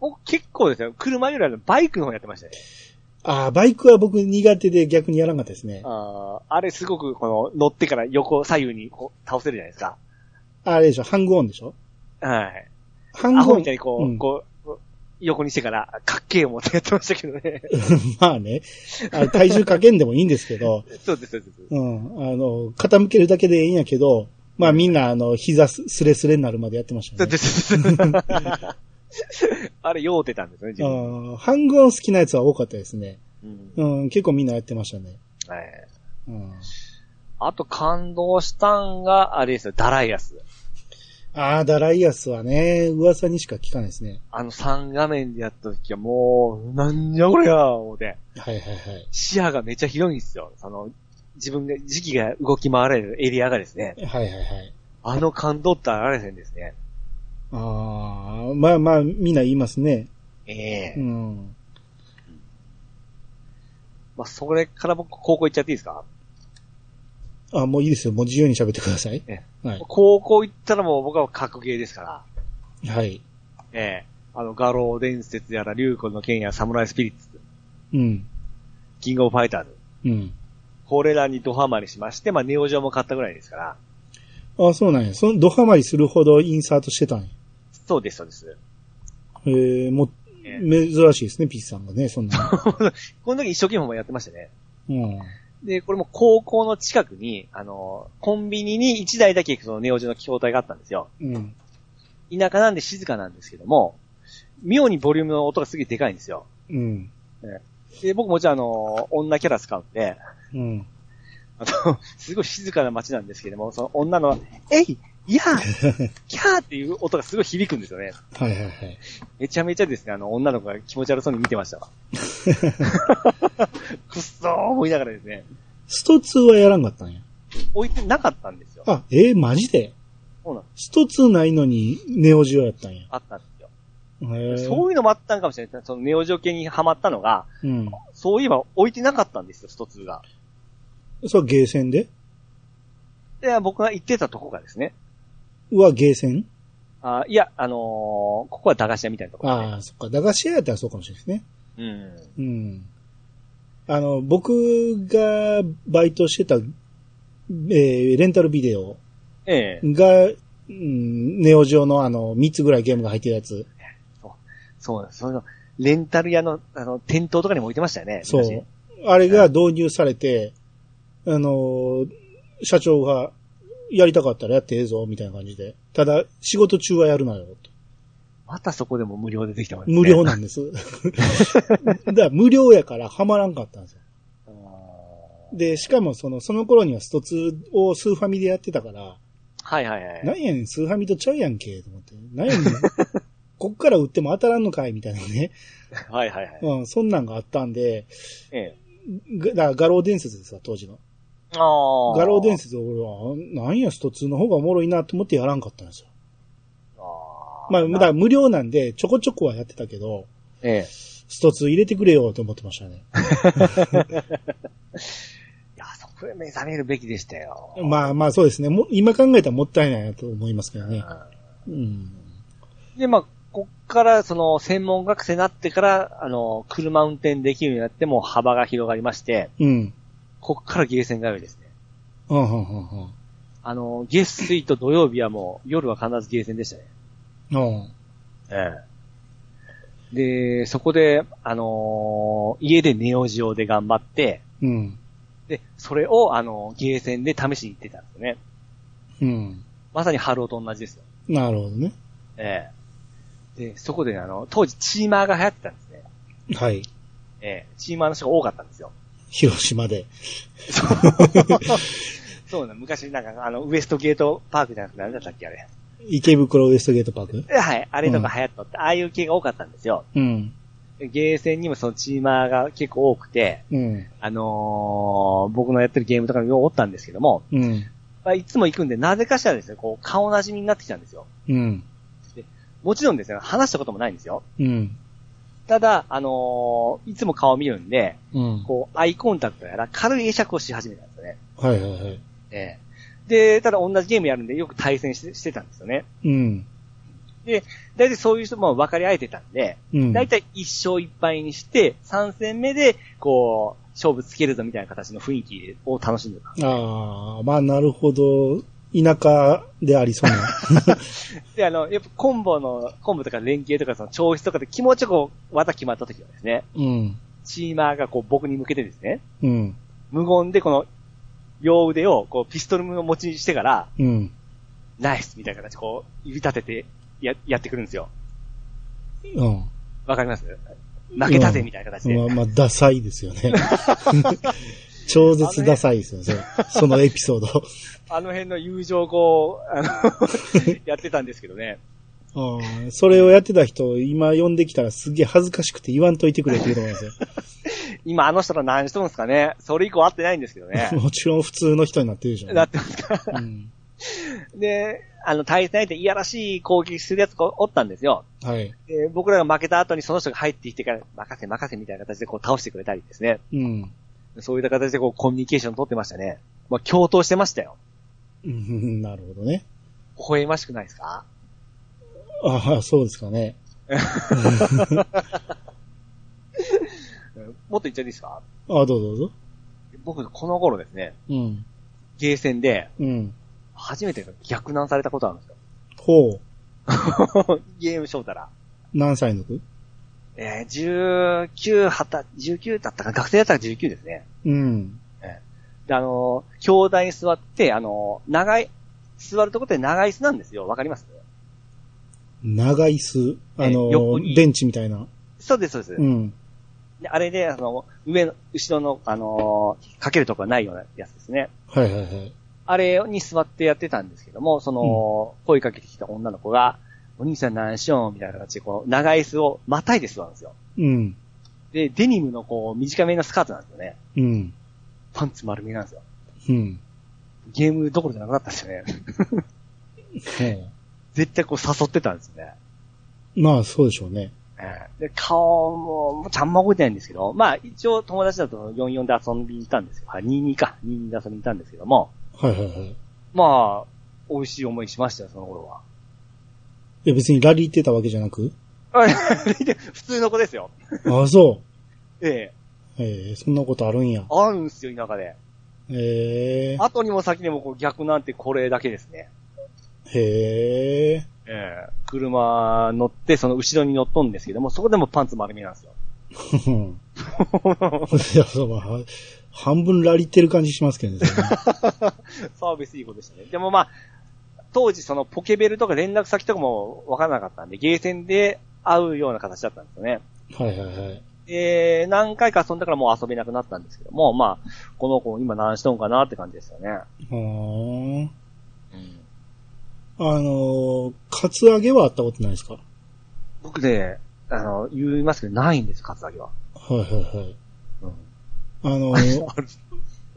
僕結構ですよ。車よりあのバイクの方やってましたね。ああ、バイクは僕苦手で逆にやらなかったですね。ああ、あれすごくこの乗ってから横左右にこう倒せるじゃないですか。あれでしょ、ハングオンでしょはい。ハングオンアホみたい。にこう、うんこう、横にしてから、かっけえ思ってやってましたけどね。まあね、あれ体重かけんでもいいんですけど、そうです、そうです。うん、あの、傾けるだけでいいんやけど、まあみんなあの、膝すスレスレになるまでやってましたねそうで。す。あれ、酔うてたんですね、自分。あーハングオン好きなやつは多かったですね。うんうん、結構みんなやってましたね。はいうん、あと感動したんが、あれですよ、ダライアス。ああ、ダライアスはね、噂にしか聞かないですね。あの3画面でやった時はもう、なんじゃこりゃ、思って。はいはいはい。視野がめっちゃ広いんですよ。その、自分で、時期が動き回れるエリアがですね。はいはいはい。あの感動ってあられへんですね。ああ、まあまあ、みんな言いますね。ええうん。まあ、それから僕、高校行っちゃっていいですか？あもういいですよ。もう自由に喋ってください。えはい。高校行ったらもう僕は格ゲーですから。はい。ええあの、画廊伝説やら、竜子の剣やサムライスピリッツ、うん。キングオブファイターズ。うん。これらにドハマりしまして、まあ、ネオジオも買ったぐらいですから。あそうなんや。そのドハマりするほどインサートしてたんや。そうです、そうです。ええもう、え珍しいですね、ピースさんがね、そんな。この時一生懸命もやってましたね。うん。で、これも高校の近くに、あの、コンビニに1台だけそのネオジオの筐体があったんですよ。うん。田舎なんで静かなんですけども、妙にボリュームの音がすげえでかいんですよ。うん。で、僕もちろんあの、女キャラ使うんで、うん。あの、すごい静かな街なんですけども、その女の、えいいやーキャーっていう音がすごい響くんですよね。はいはいはい。めちゃめちゃですね、あの、女の子が気持ち悪そうに見てましたわ。くっそー思いながらですね、スト2はやらんかったんや。置いてなかったんですよ。あ、えー、マジで？そうなん。スト2ないのにネオジオやったんや。あったんですよ。そういうのもあったんかもしれない。そのネオジオ系にハマったのが、うん。そういえば置いてなかったんですよ、スト2が。それはゲーセンで？で、僕が行ってたとこがですね、うわ、ゲーセンあいや、あのーここは駄菓子屋みたいなところで、ああ、そっか。駄菓子屋やったらそうかもしれないですね。うん。うん。あの、僕がバイトしてた、えーレンタルビデオええが、うん、ネオジオのあの、3つぐらいゲームが入ってるやつ。そうなんです。その、レンタル屋の、あの、店頭とかにも置いてましたよね。昔そう。あれが導入されて、あのー、社長が、やりたかったらやってええぞ、みたいな感じで。ただ、仕事中はやるなよ、と。またそこでも無料でできたわけです無ね。料なんです。だから無料やからハマらんかったんですよ。で、しかもその、その頃にはスト2をスーファミでやってたから、はいはいはい。なんやねん、スーファミとちゃうやんけ、と思って。なんやねん、こっから売っても当たらんのかい、みたいなね。はいはいはい。うん、そんなんがあったんで、ええ。がだから画廊伝説ですわ、当時の。ああ。画廊伝説を俺は、なんや、スト2の方がおもろいなと思ってやらんかったんですよ。あーまあ、だから無料なんで、ちょこちょこはやってたけど、ええ。スト2入れてくれよと思ってましたね。いや、そこで目覚めるべきでしたよ。まあまあそうですね。も今考えたらもったいないなと思いますけどね。ううん。んで、まあ、こっから、その、専門学生になってから、あの、車運転できるようになって、もう幅が広がりまして、うん。こっからゲーセン通いですね。うん、うん、うん、あの、月水と土曜日はもう、夜は必ずゲーセンでしたね。うん。ええ。で、そこで、あのー家でネオジオで頑張って、うん。で、それを、あの、ゲーセンで試しに行ってたんですよね。うん。まさにハローと同じですよ。なるほどね。ええ。で、そこで、あの、当時チーマーが流行ってたんですね。はい。ええ、チーマーの人が多かったんですよ。広島で。そうな、昔なんか、あの、ウエストゲートパークじゃなくて何だったっけ、あれ。池袋ウエストゲートパーク？えはい、あれとか流行ったって、ああいう系が多かったんですよ。うん。でゲーセンにもそのチーマーが結構多くて、うん。あのー僕のやってるゲームとかにようおったんですけども、うん。まあ、いつも行くんで、なぜかしらですね、こう、顔なじみになってきたんですよ。うん。もちろんですね、話したこともないんですよ。うん。ただ、あのーいつも顔見るんで、うん。こう、アイコンタクトやら軽い会釈をし始めたんですよね。はいはいはい。ええで、ただ同じゲームやるんでよく対戦してしてたんですよね。うん。で、大体そういう人も分かり合えてたんで、うん。大体一勝一敗にして、3戦目で、こう、勝負つけるぞみたいな形の雰囲気を楽しんでた。ああ、まあなるほど。田舎でありそうな。で、あの、やっぱコンボの、コンボとか連携とかその調子とかで気持ちよくこう技決まった時はですね、うん。チーマーがこう僕に向けてですね、うん。無言でこの、両腕をこうピストルを持ちにしてから、うん。ナイスみたいな形でこう、指立ててや、やってくるんですよ。うん。わかります？負けたぜみたいな形で。まあまあ、ダサいですよね。超絶ダサいですよね。そのエピソード。あの辺の友情をこう、あの、やってたんですけどね。うんそれをやってた人、今呼んできたらすげえ恥ずかしくて言わんといてくれって言うと思いますよ。今あの人ら何しとるんですかねそれ以降会ってないんですけどね。もちろん普通の人になってるでしょうね、なってますから。うん。で、あの、対戦相手いやらしい攻撃するやつがおったんですよ。はい。で僕らが負けた後にその人が入ってきてから、任せ任せみたいな形でこう倒してくれたりですね。うん。そういった形でこうコミュニケーション取ってましたね。まあ、共闘してましたよ。うん なるほどね。微笑ましくないですか？ああ、そうですかね。もっと言っちゃっていいですか？ああ、どうぞどうぞ。僕、この頃ですね、うん。ゲーセンで、うん。初めて逆難されたことあるんですよ。ほう。ゲームしょうたら。何歳の子えー、19、20、19だったか、学生だったら19ですね。うん。で、あのー、兄弟に座って、あのー、長い、座るとこって長い椅子なんですよ。わかります？長椅子、あえのベンチみたいな。そうです、そうです。うん。であれで、あの、上の、後ろの、あのーかけるとこがないようなやつですね。はいはいはい。あれに座ってやってたんですけども、その、声かけてきた女の子が、お兄さん何しようみたいな形で、こう、長椅子をまたいで座るんですよ。うん。で、デニムのこう、短めのスカートなんですよね。うん。パンツ丸見えなんですよ。うん。ゲームどころじゃなくなったんですよね。ほ絶対こう誘ってたんですよね。うまあ、そうでしょうね。ええで、顔も、もうちゃんま覚えてないんですけど、まあ一応友達だと44で遊びに行ったんですよ。あ、22か。22で遊びに行ったんですけども、はいはいはい。まあ、美味しい思いしましたよ、その頃は。いや別にラリーってたわけじゃなく？あで普通の子ですよ。ああ、そええう。ええそんなことあるんや。あるんすよ、田舎で。へえ。後にも先にもこう逆なんてこれだけですね。へえ。ええ車乗って、その後ろに乗っとんですけども、そこでもパンツ丸見えなんですよ。う んいや、そう、まあ、半分ラリってる感じしますけどね サービスいい子でしたね。でもまあ、当時そのポケベルとか連絡先とかもわからなかったんで、ゲーセンで会うような形だったんですよね。はいはいはい。で、何回か遊んだからもう遊べなくなったんですけども、まあ、この子今何しとんかなって感じですよね。はーうん、あのー、カツアゲはあったことないですか？は僕ね、あの、言いますけど、ないんです、カツアゲは。いはいはい。うん。あのー、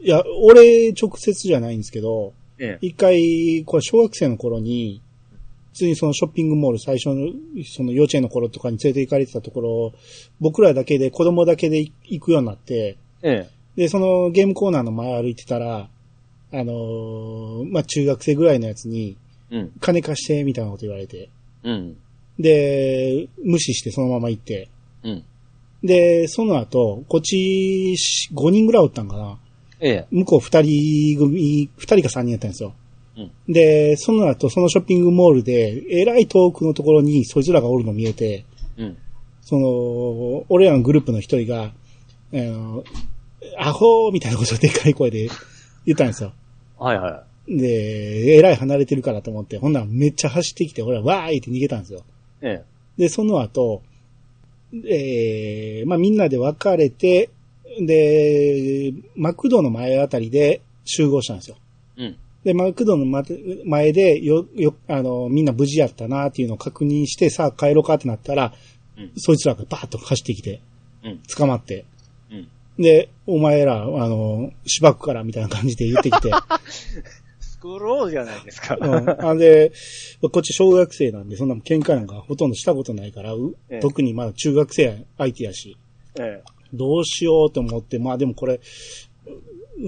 いや、俺直接じゃないんですけど、ええ。一回、これ小学生の頃に、普通にそのショッピングモール最初の、その幼稚園の頃とかに連れて行かれてたところ、僕らだけで、子供だけで行くようになって、ええ。で、そのゲームコーナーの前歩いてたら、あのーまあ、中学生ぐらいのやつに、うん。金貸して、みたいなこと言われて。うん。で、無視してそのまま行って。うん。で、その後、こっち5人ぐらいおったんかな。ええ。向こう2人組、2人か3人やったんですよ。うんで、その後、そのショッピングモールで、えらい遠くのところにそいつらがおるの見えて、うん。その、俺らのグループの一人が、あの、アホーみたいなことをでっかい声で言ったんですよ。はいはで、えらい離れてるからと思って、ほんならめっちゃ走ってきて、俺はわーいって逃げたんですよ。い。えで、その後、えー、まあ、みんなで別れて、で、マクドの前あたりで集合したんですよ。え。うん。で、マクドのま前で、よ、よ、あの、みんな無事やったなっていうのを確認して、さあ帰ろうかってなったら、うんそいつらがバーッと走ってきて、うん。捕まって、うん。で、お前ら、あの、しばくからみたいな感じで言ってきて、スクロールじゃないですか。うん。あで、こっち小学生なんで、そんな喧嘩なんかほとんどしたことないから、うええ特にまだ中学生相手やし、えどうしようと思って、まあでもこれ、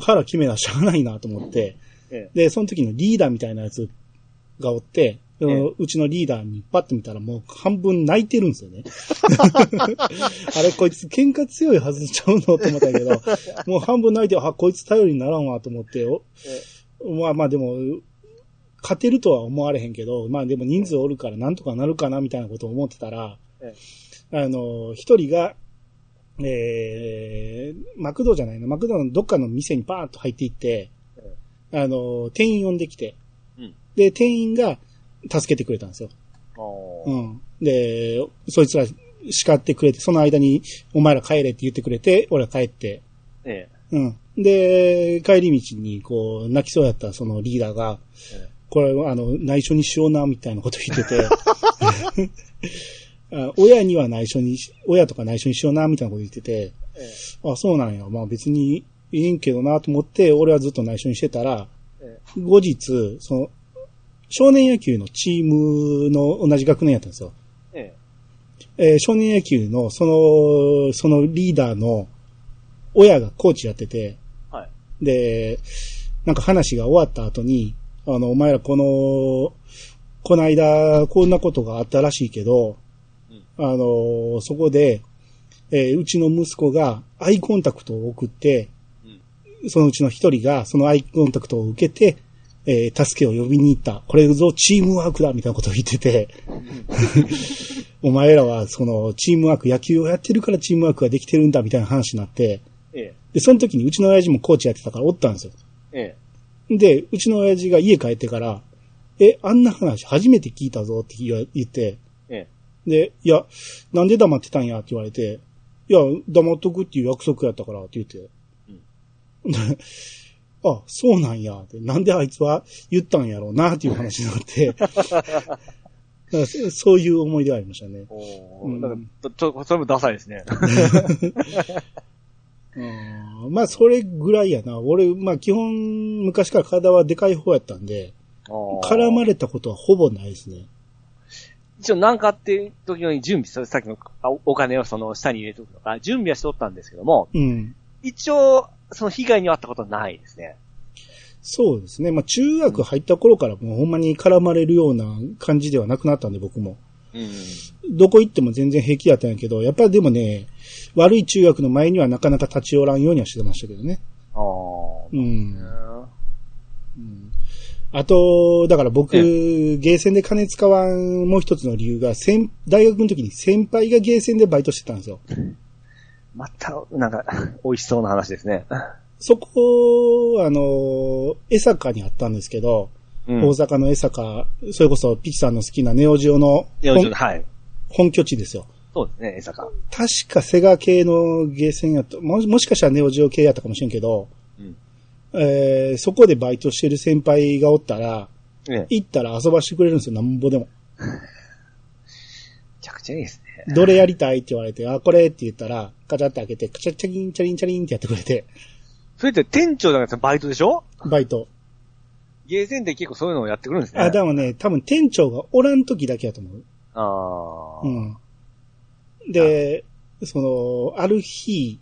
腹決めなしゃあないなと思って、え。えで、その時のリーダーみたいなやつがおって、ええうちのリーダーにパッと見たらもう半分泣いてるんですよね。あれ、こいつ喧嘩強いはずちゃうのと思ったけど、もう半分泣いて、あ、こいつ頼りにならんわと思って、おまあまあでも、勝てるとは思われへんけど、まあでも人数おるからなんとかなるかなみたいなことを思ってたら、えあの、一人が、えー、マクドじゃないの、マクドのどっかの店にバーンと入っていって、あの、店員呼んできて、うん。で、店員が助けてくれたんですよ。うん。で、そいつら叱ってくれて、その間に、お前ら帰れって言ってくれて、俺は帰って、えうん。で、帰り道に、こう、泣きそうやったそのリーダーが、え。これ、あの、内緒にしような、みたいなこと言ってて、あ 親には内緒にし、親とか内緒にしような、みたいなこと言ってて、えあ、そうなんや。まあ別にいいんけどなと思って、俺はずっと内緒にしてたら、え。後日、その、少年野球のチームの同じ学年やったんですよ。え。えー少年野球の、その、そのリーダーの親がコーチやってて、はい。で、なんか話が終わった後に、あの、お前らこの、この間、こんなことがあったらしいけど、うんあの、そこで、えーうちの息子がアイコンタクトを送って、うん。そのうちの一人がそのアイコンタクトを受けて、えー助けを呼びに行った。これぞチームワークだみたいなことを言ってて、お前らはそのチームワーク、野球をやってるからチームワークができてるんだみたいな話になって、ええ。で、その時にうちの親父もコーチやってたからおったんですよ。えで、うちの親父が家帰ってから、え、あんな話初めて聞いたぞって言って、で、いや、なんで黙ってたんやって言われて、いや、黙っとくっていう約束やったからって言って。で あ、そうなんやって。なんであいつは言ったんやろうなっていう話になって。そ そういう思い出ありましたね。おうんなんか、ちょ、それもダサいですね。うんまあ、それぐらいやな。俺、まあ、基本、昔から体はでかい方やったんで、絡まれ。れたことはほぼないですね。一応なんかって時に準備、それさっきのあお金をその下に入れておくとか、準備はしておったんですけども、うん。一応、その被害に遭ったことはないですね。そうですね。まあ、中学入った頃からもうほんまに絡まれるような感じではなくなったんで、僕も。うん。どこ行っても全然平気やったんやけど、やっぱりでもね、悪い中学の前にはなかなか立ち寄らんようにはしてましたけどね。ああ。うんあと、だから僕、ゲーセンで金使わんもう一つの理由が、先大学の時に先輩がゲーセンでバイトしてたんですよ。また、なんか、美味しそうな話ですね。そこ、あの、江坂にあったんですけど、うん。大阪の江坂、それこそピキさんの好きなネオジオのいや、本ちょっとはい。本拠地ですよ。そうですね、江坂。確かセガ系のゲーセンやった、ももしかしたらネオジオ系やったかもしれんけど、うん。えー、そこでバイトしてる先輩がおったら、ね行ったら遊ばしてくれるんですよ、なんぼでも。めちゃくちゃいいですね。どれやりたいって言われて、あ、これって言ったら、カチャって開けて、カチャチャリンチャリンチャリンってやってくれて、それって店長だか？らバイトでしょ？バイト。ゲーセンで結構そういうのをやってくるんですね。あ、でもね、多分店長がおらん時だけやと思う。ああ。うん。で、その、ある日、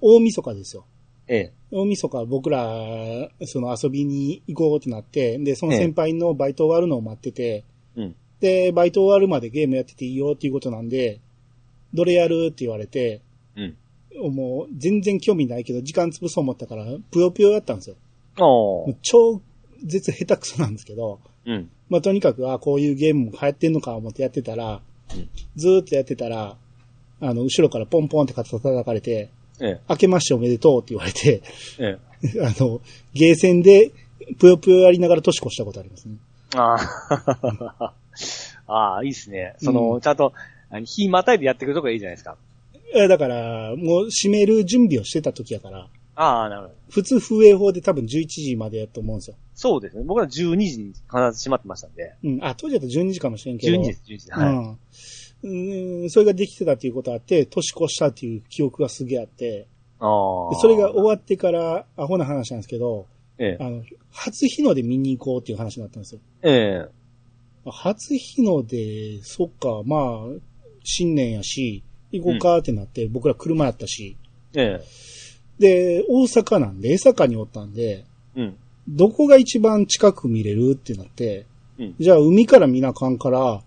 大晦日ですよ。ええ。大晦日僕ら、その遊びに行こうってなって、で、その先輩のバイト終わるのを待ってて、うん。で、バイト終わるまでゲームやってていいよっていうことなんで、どれやるって言われて、うん。もう全然興味ないけど時間潰そう思ったから、ぷよぷよやったんですよ。超絶下手くそなんですけど、うん。まあ、とにかく、あこういうゲームも流行ってんのか思ってやってたら、うんずーっとやってたら、あの、後ろからポンポンって肩叩かれて、ええ。明けましておめでとうって言われて、ええ。あの、ゲーセンで、ぷよぷよやりながら年越したことありますね。あ あ。ああ、いいですね。その、うんちゃんと、日またいでやってくるとこがいいじゃないですか。えだから、もう閉める準備をしてた時やから、ああ、なるほど。普通風営法で多分11時までやと思うんですよ。そうですね。僕ら12時に必ず閉まってましたんで。うん。あ、当時だと12時かもしれんけど。12時です、12時。はい。うん。うん、それができてたっていうことあって、年越したっていう記憶がすげえあって、あそれが終わってから、アホな話なんですけど、ええ。あの、初日の出見に行こうっていう話になったんですよ。ええ。初日の出、そっか、まあ、新年やし、行こうかってなって、僕ら車やったし、ええ。で、大阪なんで、江坂におったんで、うん。どこが一番近く見れるってなって、うん。じゃあ海から見なあかんから、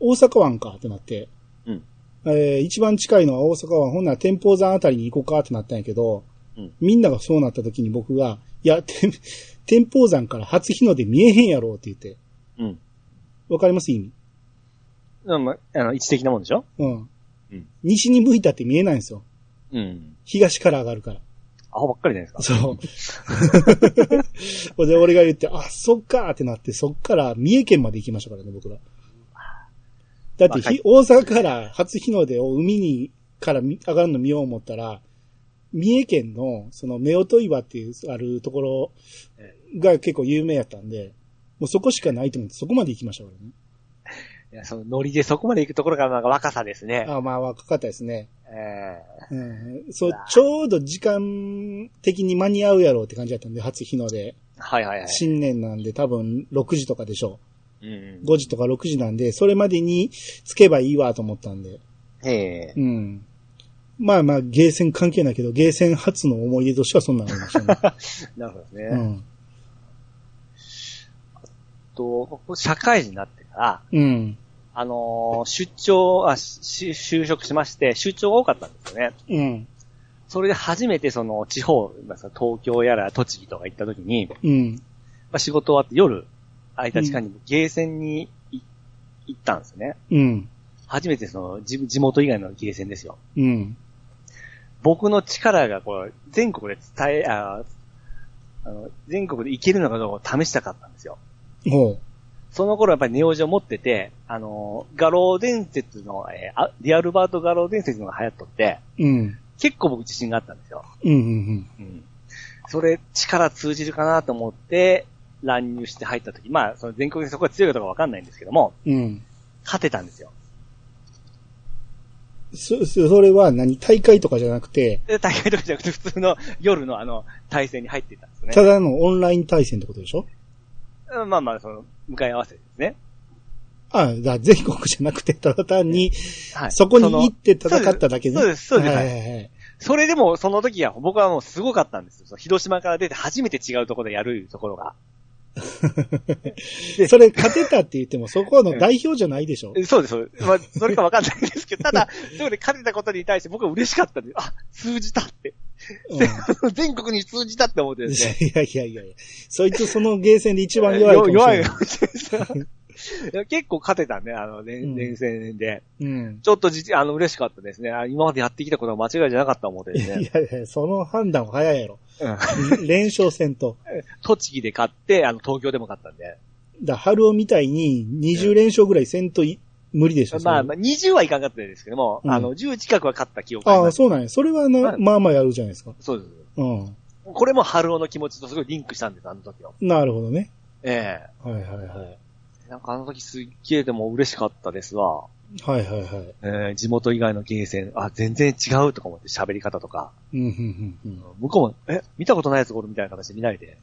大阪湾かってなって、うん。えー一番近いのは大阪湾、ほんなら天保山あたりに行こうかってなったんやけど、うんみんながそうなった時に僕が、いや、天 天保山から初日の出見えへんやろって言って、うん。わかります？意味まあ、あの、位置的なもんでしょ？うん。うん西に向いたって見えないんですよ。うん。東から上がるから。アホばっかりじゃないですか。そう。で、俺が言って、あ、そっかーってなって、そっから三重県まで行きましたからね、僕ら。だってひ、大阪から初日の出を海に、から見上がるの見よう思ったら、三重県の、その、夫婦岩っていう、あるところが結構有名やったんで、もうそこしかないと思って、そこまで行きましたからね。いや、そのノリでそこまで行くところがなんか若さですね。ああまあ、若かったですね。えうん、そう、ちょうど時間的に間に合うやろうって感じだったんで、初日の出。えはいはいはい。新年なんで多分6時とかでしょう。5時とか6時なんで、それまでにつけばいいわと思ったんで。ええ。うん。まあまあ、ゲーセン関係ないけど、ゲーセン初の思い出としてはそんなのありましたね。なるほどね。うん。と、僕社会人になってから、うん。あのー出張あし、就職しまして、出張が多かったんですよね。うん。それで初めてその地方、東京やら栃木とか行った時に、まうん。あ、仕事終わって夜、空いた時間にゲーセンにい行ったんですよね。うん。初めてその地地元以外のゲーセンですよ。うん。僕の力がこう、全国で伝え、ああの、全国で行けるのかどうかを試したかったんですよ。ほその頃やっぱりネオジオ持ってて、あの、画廊伝説の、えーあリアルバート画廊伝説のが流行っとって、うん。結構僕自信があったんですよ。うん、うん、うん。それ、力通じるかなと思って、乱入して入った時、まあ、その全国でそこが強いかどうかわかんないんですけども、うん。うん。勝てたんですよ。そ、そそれは何？大会とかじゃなくて、で、大会とかじゃなくて普通の夜のあの、対戦に入っていたんですね。ただのオンライン対戦ってことでしょ？うんまあまあ、その、向かい合わせですね。ああ、だ全国じゃなくて、ただ単に、はい。そこにの行って戦っただけね。そうです、そうです。ははいいはいはい。それでも、その時は、僕はもうすごかったんですよ。広島から出て初めて違うところでやるところが。でそれ勝てたって言っても、そこの代表じゃないでしょえそうです、そうです。まあ、それかわかんないですけど、ただ、そこで勝てたことに対して僕は嬉しかったんで、あ、通じたって。うん 全国に通じたって思ってですね。いやいやいやいや。そいつそのゲーセンで一番弱いかもしれない。弱いかもしれないです。いや結構勝てたね、あの、うん連連戦で。うん。ちょっとじ、あの、嬉しかったですね。あ今までやってきたことは間違いじゃなかった思ってですね。いやいや、その判断は早いやろ。うん連勝戦と。栃木で勝って、あの、東京でも勝ったんで。だ春尾みたいに20連勝ぐらいせんとい無理でしょ。まあ、まあ、20はいかんかったですけども、うんあの、10近くは勝った記憶がありああ。そうなんや。それはな、はいまあまあやるじゃないですか。そうです。うん。これも春尾の気持ちとすごいリンクしたんです、あの時は。なるほどね。えはいはいはい。えなんかあの時すっげえでも嬉しかったですわ。はいはいはい。えー地元以外のゲーセン、あ、全然違うとか思って喋り方とか。うん、うん、うん、うん。向こうも、え、見たことないやつおるみたいな形で見ないで。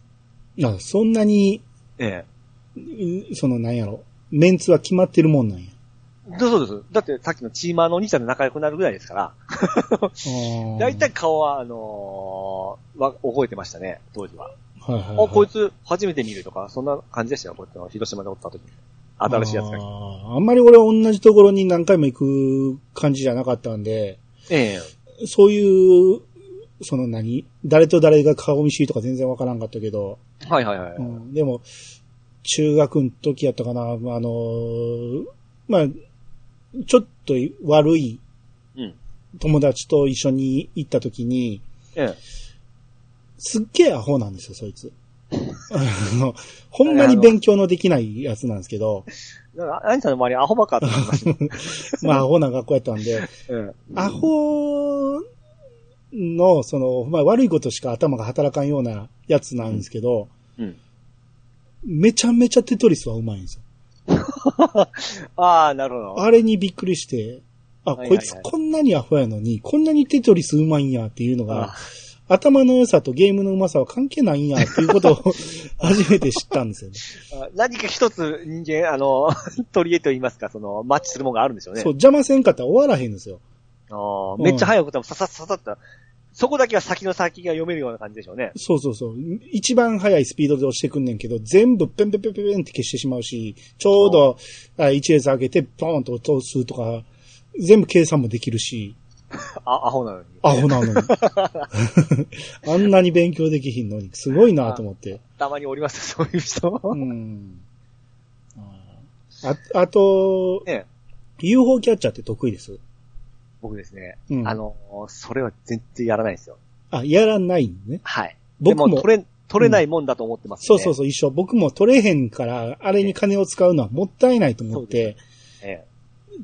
あそんなに、えうんそのなんやろ。メンツは決まってるもんなんや。えそうです。だってさっきのチーマーのお兄ちゃんで仲良くなるぐらいですから。だいたい顔は、あのーわ、覚えてましたね、当時は。はいはい、はい。あ、こいつ初めて見るとか、そんな感じでしたよ、こいつの広島でおった時。新しいやつが。あーあんまり俺は同じところに何回も行く感じじゃなかったんで、ええそういう、その何？誰と誰が顔見知りとか全然わからんかったけど、はいはいはい。うん、でも、中学の時やったかな、あのーまあ、ちょっと悪いうん。友達と一緒に行った時に、ええ。すっげえアホなんですよ、そいつ。あのほんまに勉強のできないやつなんですけど、だから、兄さんの周りアホばっかってます。まあアホな学校やったんで、うん。アホの、その、まあ悪いことしか頭が働かんようなやつなんですけど、うん。めちゃめちゃテトリスはうまいんですよ。ああ、なるほど。あれにびっくりして、あ、こいつこんなにアホやのに、こんなにテトリスうまいんやっていうのがあ、頭の良さとゲームのうまさは関係ないんやっていうことを 初めて知ったんですよね。あ何か一つ人間、あの、取り柄と言いますか、その、マッチするものがあるんでしょうね。そう、邪魔せんかったら終わらへんですよ。あーめっちゃ早く多分ささっささった。そこだけは先の先が読めるような感じでしょうね。そうそうそう。一番速いスピードで押してくんねんけど、全部ペンペンペンペンって消してしまうし、ちょうどあ一列上げてポーンと落とすとか、全部計算もできるし、あ、アホなのに。アホなのに。あんなに勉強できひんのに、すごいなと思って。たまにおりますよ、そういう人。うん。ああと、ね UFO キャッチャーって得意です？僕ですね。うんあの、それは全然やらないですよ。あ、やらないのね？はい。僕もで取れ、取れないもんだと思ってます、ねそうそうそう、一緒。僕も取れへんから、あれに金を使うのはもったいないと思って、ええ。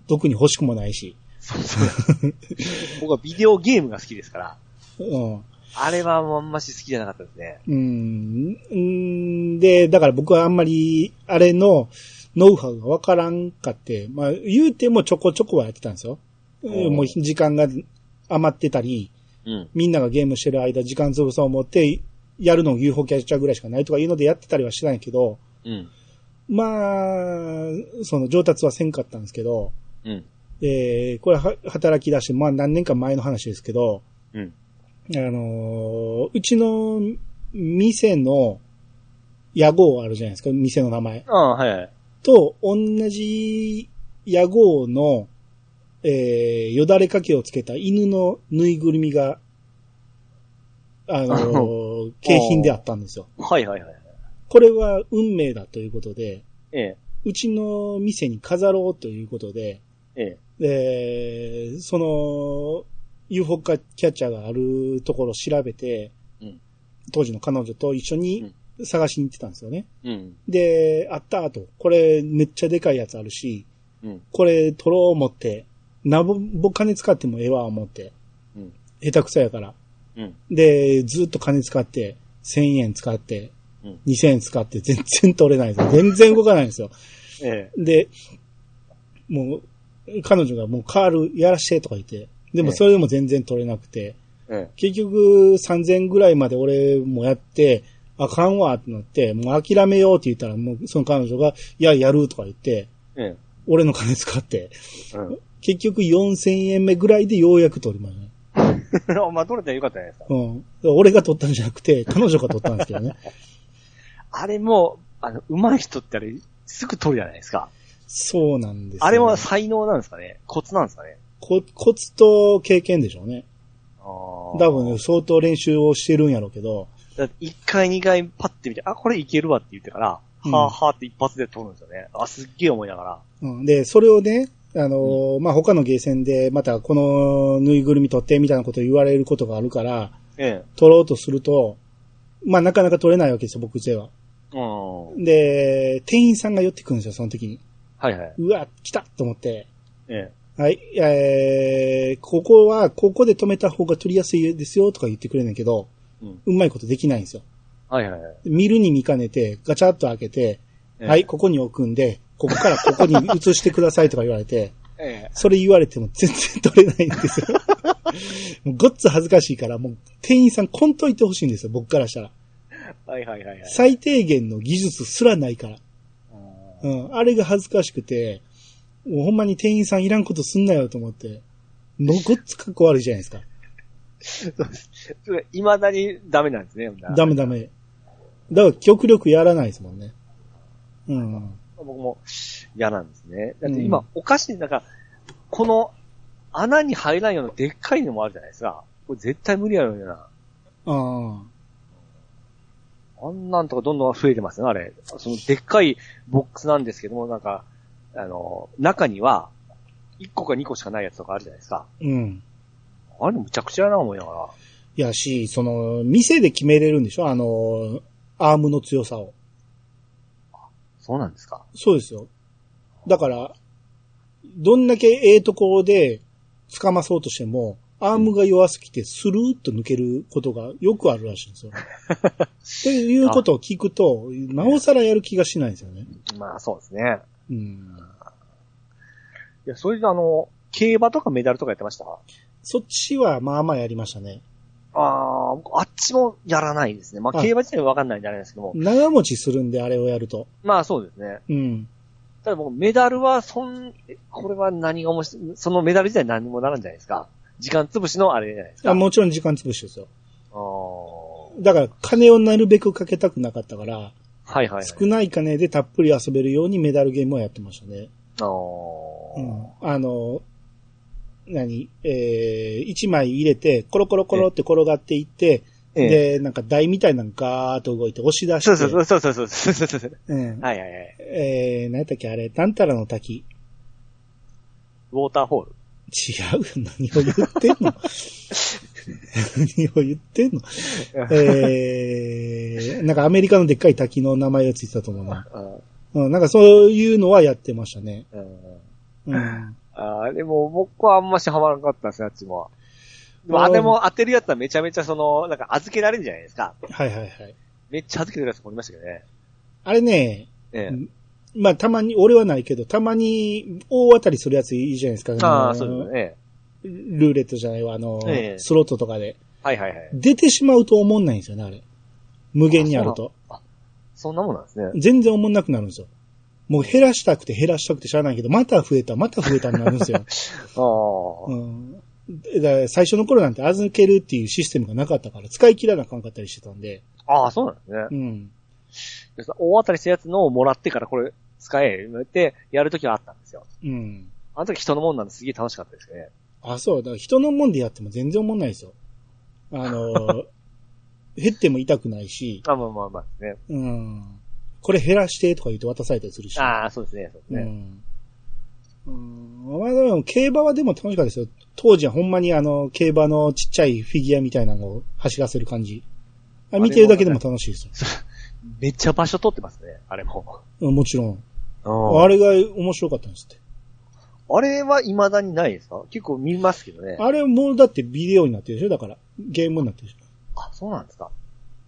特に欲しくもないし。そうそう。僕はビデオゲームが好きですから。うん。あれはもうあんまし好きじゃなかったですね。うん。うんで、だから僕はあんまり、あれのノウハウがわからんかって、まあ言うてもちょこちょこはやってたんですよ。おうもう時間が余ってたり、うん。みんながゲームしてる間時間潰そう思って、やるの UFO キャッチャーぐらいしかないとかいうのでやってたりはしてないけど、うん。まあ、その上達はせんかったんですけど、うん。えー、これは働き出して、まあ何年か前の話ですけど、うん。あのーうちの店の屋号あるじゃないですか、店の名前。ああ、はいはい。と、同じ屋号の、えー、よだれかけをつけた犬のぬいぐるみが、あのー景品であったんですよ。はいはいはい。これは運命だということで、ええ。うちの店に飾ろうということで、ええ。えーその、UFO キャッチャーがあるところを調べて、うん当時の彼女と一緒に探しに行ってたんですよね。うん。で、あった後、これめっちゃでかいやつあるし、うん。これ取ろう思って、なぼぼ金使ってもええわ思って、うん。下手くそやから。うん。で、ずっと金使って、1000円使って、うん。2000円使って全然取れないんですよ。全然動かないんですよ。えで、もう、彼女がもうカールやらしてとか言って、でもええそれでも全然取れなくて、え。え結局3000ぐらいまで俺もやって、あかんわってなって、もう諦めようって言ったら、もうその彼女が、いや、やるとか言って、え。え俺の金使って、え。うん。結局4000円目ぐらいでようやく取りましたね。まあ、取れたらよかったじゃないですか。うん。俺が取ったんじゃなくて、彼女が取ったんですけどね。あれも、あの、上手い人ってあれ、すぐ取るじゃないですか。そうなんですよ。あれは才能なんですかね？コツなんですかね？こコツと経験でしょうね。あー多分相当練習をしてるんやろうけど、一回二回パッて見て、あ、これいけるわって言ってから、うんはぁはぁって一発で取るんですよね。あ、すっげえ思いながら。うん、で、それをね、あのーまあ、他のゲーセンで、またこのぬいぐるみ取ってみたいなことを言われることがあるから、え取ろうとすると、まあ、なかなか取れないわけですよ、僕では。え。うん。で、店員さんが寄ってくるんですよ、その時に。はいはい。うわ、来たと思って、えはい、えー、ここは、ここで止めた方が取りやすいですよ、とか言ってくれんねんけど、え。うん。うまいことできないんですよ。はいはいはい。見るに見かねて、ガチャッと開けて、ええはい、ここに置くんで、ここから ここに移してくださいとか言われて、ええ。それ言われても全然取れないんですよ。もうごっつ恥ずかしいから、もう店員さんこんといてほしいんですよ、僕からしたら。はいはいはいはい。最低限の技術すらないから。ううんん、あれが恥ずかしくて、もうほんまに店員さんいらんことすんなよと思って、もうごっつかっこ悪いじゃないですか。そうです。それ未だにダメなんですね。ダメダ。メ。だから極力やらないですもんね。うん。僕も嫌なんですね。だってうん今、おかしい、なんか、この穴に入らんようなでっかいのもあるじゃないですか。これ絶対無理やろうな。ああ。あんなんとかどんどん増えてますね、あれ。そのでっかいボックスなんですけども、なんか、あの、中には、1個か2個しかないやつとかあるじゃないですか。うん。あれむちゃくちゃやな思いながら。いやし、その、店で決めれるんでしょ？あの、アームの強さを。そうなんですかそうですよ。だから、どんだけええところで掴まそうとしても、アームが弱すぎてスルーッと抜けることがよくあるらしいんですよ。っていうことを聞くと、なおさらやる気がしないんですよね。まあそうですね。うん。いや、それであの、競馬とかメダルとかやってました？そっちはまあまあやりましたね。ああ、僕あっちもやらないですね。まあ、あ競馬自体はわかんないんであれですけども。長持ちするんで、あれをやると。まあそうですね。うん。ただ僕、メダルは、そん、えこれは何が面白い、そのメダル自体何にもならんじゃないですか。時間潰しのあれじゃないですか。あもちろん時間潰しですよ。あだから、金をなるべくかけたくなかったから、はいはい、はい、少ない金でたっぷり遊べるようにメダルゲームはやってましたね。ああ、うん。あの、何？えー、1枚入れて、コロコロコロって転がっていって、で、なんか台みたいなのガーッと動いて押し出して。そうそうそうそうそうそうそううん。はいはいはい。えー、何やったっけあれ、なんたらの滝。ウォーターホール違う何を言ってんの？何を言ってんの？えー、なんかアメリカのでっかい滝の名前がついてたと思うな。うんうん、なんかそういうのはやってましたね。うんうん。あーでも僕はあんましハマらなかったですね、あっちも。でもあれも当てるやつはめちゃめちゃその、なんか預けられるじゃないですか。はいはいはい。めっちゃ預けてるやつもいましたけどね。あれね、ええ。まあたまに、俺はないけど、たまに大当たりするやついいじゃないですか。ああ、のそうですね。ルーレットじゃないわ、あの、ええスロットとかで。はいはいはい。出てしまうと思んないんですよね、あれ。無限にあると。そんなもんなんですね。全然思んなくなるんですよ。もう減らしたくて減らしたくてしゃあないけど、また増えた、また増えたになるんですよ。ああ。うん。だ最初の頃なんて預けるっていうシステムがなかったから、使い切らなあかんかったりしてたんで。ああ、そうなんですね。うん。で大当たりしたやつのをもらってからこれ使え、ってやるときはあったんですよ。うん。あの時人のもんなんですげえ楽しかったですね。あ、そう。だから人のもんでやっても全然思んないですよ。あの、減っても痛くないし、あまあまあまあですね。うん。これ減らしてとか言って渡されたりするし。ああ、そうですね、そうですね。うん。うん。まあでも、競馬はでも楽しかったですよ。当時はほんまにあの、競馬のちっちゃいフィギュアみたいなのを走らせる感じ。あ見てるだけでも楽しいですよ。めっちゃ場所取ってますね、あれも。もちろん。ああれが面白かったんですって。あれは未だにないですか？結構見ますけどね。あれもうだってビデオになってるでしょ？だから。ゲームになってるでしょ？あ、そうなんですか。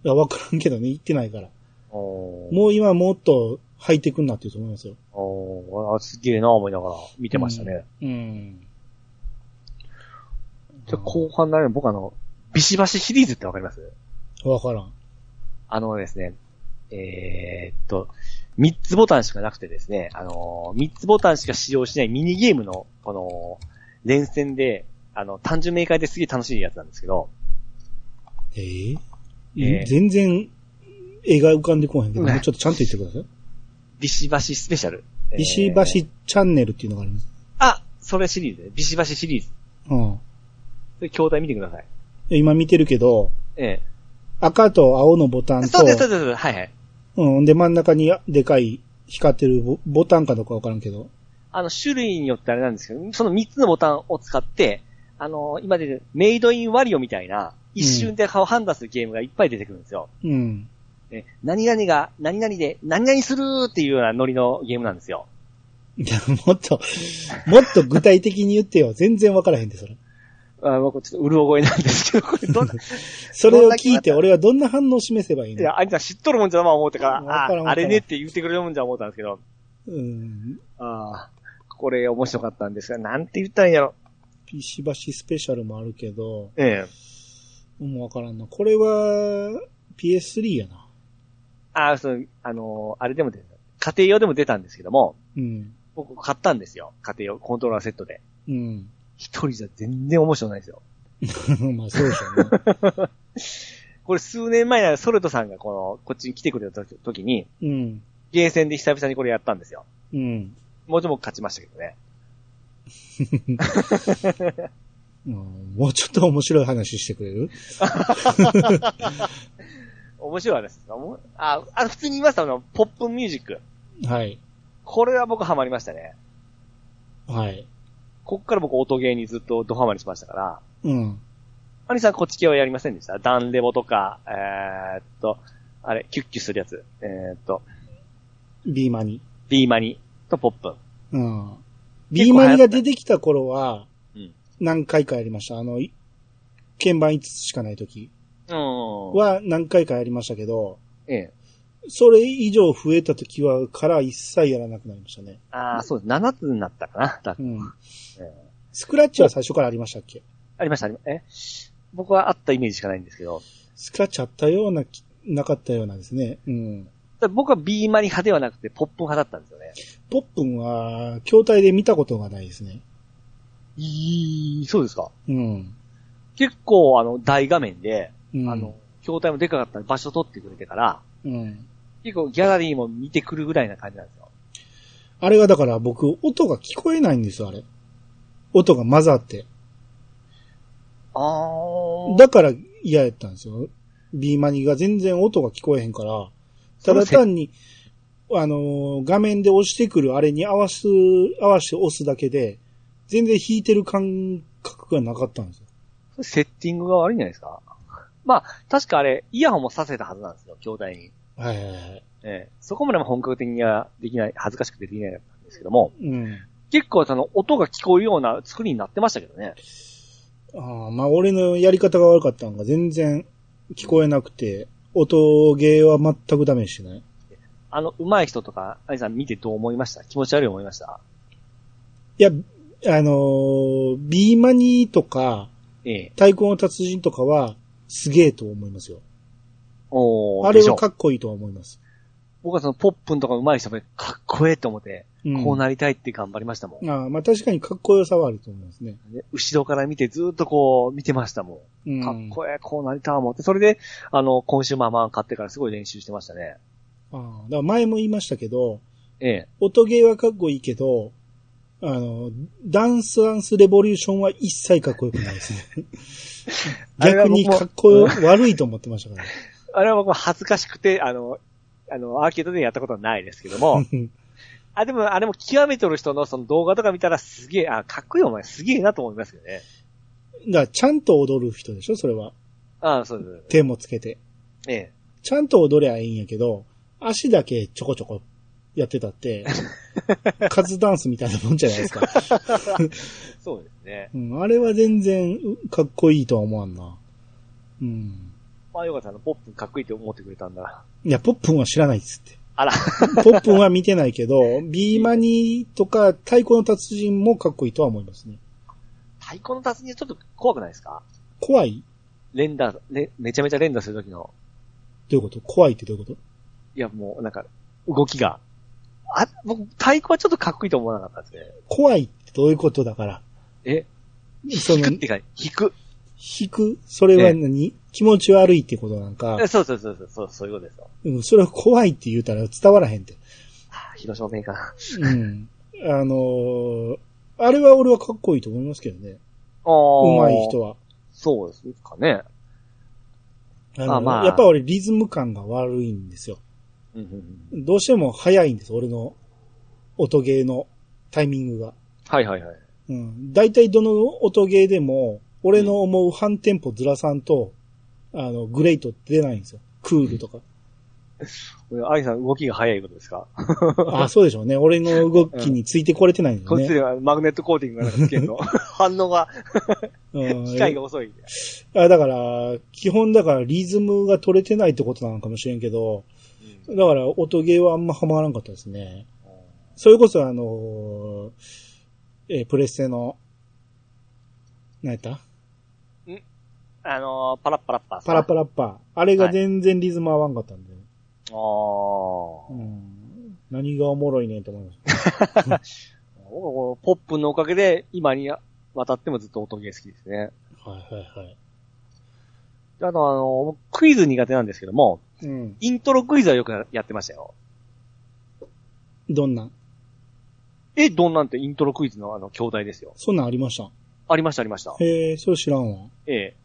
いや、わからんけどね、言ってないから。もう今もっとハイテクになってると思いますよ。おーあすげえな思いながら見てましたね。うん。じゃあ後半なる僕あの、ビシバシシリーズってわかります？わからん。あのですね、えーっと、3つボタンしかなくてですね、あのー、3つボタンしか使用しないミニゲームの、この、連戦で、あの、単純明快ですげえ楽しいやつなんですけど、えー？えー全然、絵が浮かんでこへんけど、うんもうちょっとちゃんと言ってください。ビシバシスペシャル。ビシバえーシチャンネルっていうのがあります。あ、それシリーズね。ビシバシシリーズ。うん。それ筐体見てください。今見てるけど、え赤と青のボタンえ。と、そうです、そうですはいはい。うん。で、真ん中にでかい光ってるボボタンかどうかわからんけど。あの、種類によってあれなんですけど、その3つのボタンを使って、あの、今でメイドインワリオみたいな、一瞬で顔判断するゲームがいっぱい出てくるんですよ。うん。ね、何々が、何々で、何々するっていうようなノリのゲームなんですよ。いや、もっと、もっと具体的に言ってよ。全然わからへんで、それ。あ僕ちょっとうる覚えなんですけど、これどんな、いそれを聞いて俺はどんな反応を示せばいいの？や、あいつは知っとるもんじゃな思ってから、ああれねって言ってくれるもんじゃ思ったんですけど、うん。ああ、これ面白かったんですが、なんて言ったんやろ。ピシバシスペシャルもあるけど、ええ。もうわからんな。これは、PS3 やな。ああ、そう、あのーあれでも出た。家庭用でも出たんですけども、うん。僕買ったんですよ。家庭用、コントローラーセットで。うん。一人じゃ全然面白くないですよ。まあそうでしょうね。これ数年前にソルトさんがこの、こっちに来てくれた時時に、うん。ゲーセンで久々にこれやったんですよ。うん。もちろん僕勝ちましたけどね。うんもうちょっと面白い話してくれる？面白い話ですあ、あ普通に言いましたあの、ポップミュージック。はい。これは僕ハマりましたね。はい。こっから僕音ゲーにずっとドハマりしましたから、うん。アニさんこっち系はやりませんでした？ダンレボとか、えー、っと、あれ、キュッキュするやつ。えー、っと、ビーマニ。ビーマニとポップン。うん。ビーマニが出てきた頃は、うん。何回かやりました。あの、い鍵盤5つしかない時うん。は何回かやりましたけど、ええ。それ以上増えた時は、から一切やらなくなりましたね。ああ、そうです。7つになったかな。だうん。ええスクラッチは最初からありましたっけ？ありました、ありまえ？僕はあったイメージしかないんですけど、スクラッチあったようなき、なかったようなんですね。うん。僕はビーマニ派ではなくてポップン派だったんですよね。ポップンは、筐体で見たことがないですね。いい、そうですか。うん。結構あの、大画面で、うん、あの、筐体もでかかったら場所取ってくれてから、うん。結構ギャラリーも見てくるぐらいな感じなんですよ。あれがだから僕、音が聞こえないんですよ、あれ。音が混ざって。あー。だから嫌やったんですよ。ビーマニが全然音が聞こえへんから、ただ単に、あのー画面で押してくるあれに合わす、合わせて押すだけで、全然弾いてる感覚がなかったんですよ。セッティングが悪いんじゃないですか？まあ、確かあれ、イヤホンもさせたはずなんですよ、筐体に。はい。ええそこまでも本格的にはできない、恥ずかしくてできないんですけども、うん。結構その音が聞こえるような作りになってましたけどね。ああまあ俺のやり方が悪かったのが全然聞こえなくて、音ゲーは全くダメにしてない。あの、上手い人とか、アニさん見てどう思いました？気持ち悪い思いました？いや、あのービーマニとか、ええ。太鼓の達人とかは、すげえと思いますよ。おーあれはかっこいいとは思います。僕はそのポップンとか上手い人もかっこええと思って、うんこうなりたいって頑張りましたもん。ああまあ確かにかっこよさはあると思いますね。ね後ろから見てずっとこう見てましたも。うんん。かっこええ、こうなりたい思って。それで、あの、今週ママ買ってからすごい練習してましたね。ああだから前も言いましたけど、ええ。音ゲーはかっこいいけど、あの、ダンスダンスレボリューションは一切かっこよくないですね。逆にかっこよ悪いと思ってましたから。あれは僕も恥ずかしくて、あの、あの、アーケードでやったことはないですけども、あ、でも、あれも極めとる人のその動画とか見たらすげえ、あ、かっこいいお前すげえなと思いますけどね。だからちゃんと踊る人でしょそれは。あそうです。手もつけて。ええ。ちゃんと踊りゃいいんやけど、足だけちょこちょこやってたって、カズダンスみたいなもんじゃないですか。そうですね。うん、あれは全然うかっこいいとは思わんな。うん。まあよかったあの、ポップかっこいいって思ってくれたんだ。いや、ポップンは知らないっつって。あら。ポップンは見てないけど、ビーマニとか太鼓の達人もかっこいいとは思いますね。太鼓の達人ちょっと怖くないですか？怖い？連打、れめちゃめちゃ連打するときの、どういうこと？怖いってどういうこと？いやもうなんか、動きが。あ、僕、太鼓はちょっとかっこいいと思わなかったですね。怖いってどういうことだから。え、その引くってか、引く。引く？それは何、気持ち悪いってことなんかえ、そうそうそうそう、そういうことですよ。うん、それは怖いって言うたら伝わらへんって。はあ広島弁かな。うん。あのーあれは俺はかっこいいと思いますけどね。ああ。上手い人は。そうですかね。あのあまあやっぱ俺リズム感が悪いんですよ。うんうんうん。どうしても早いんです、俺の音ゲーのタイミングが。はいはいはい。うん。大体どの音ゲーでも、俺の思う半テンポずらさんと、あの、グレイトって出ないんですよ。クールとか。アイさん動きが早いことですか？あ、そうでしょうね。俺の動きについてこれてないんですよね。こっちではマグネットコーティングがなんかつけんの？反応が、うん機械が遅い。あだから、基本だからリズムが取れてないってことなのかもしれんけど、だから音ゲーはあんまハマらんかったですね。それこそあのーえープレステの、何やった？あのー、パラッパラッパーパラパラ。ラッパー。あれが全然リズム合わんかったんで。あーうん、何がおもろいねんと思いました。ポップのおかげで、今に渡ってもずっと音ゲー好きですね。はいはいはい。あとあの、僕クイズ苦手なんですけども、うん。イントロクイズはよくやってましたよ。どんなん？え、どんなんてイントロクイズのあの、兄弟ですよ。そんなんありました？ありましたありました。へえ、それ知らんわ。ええ。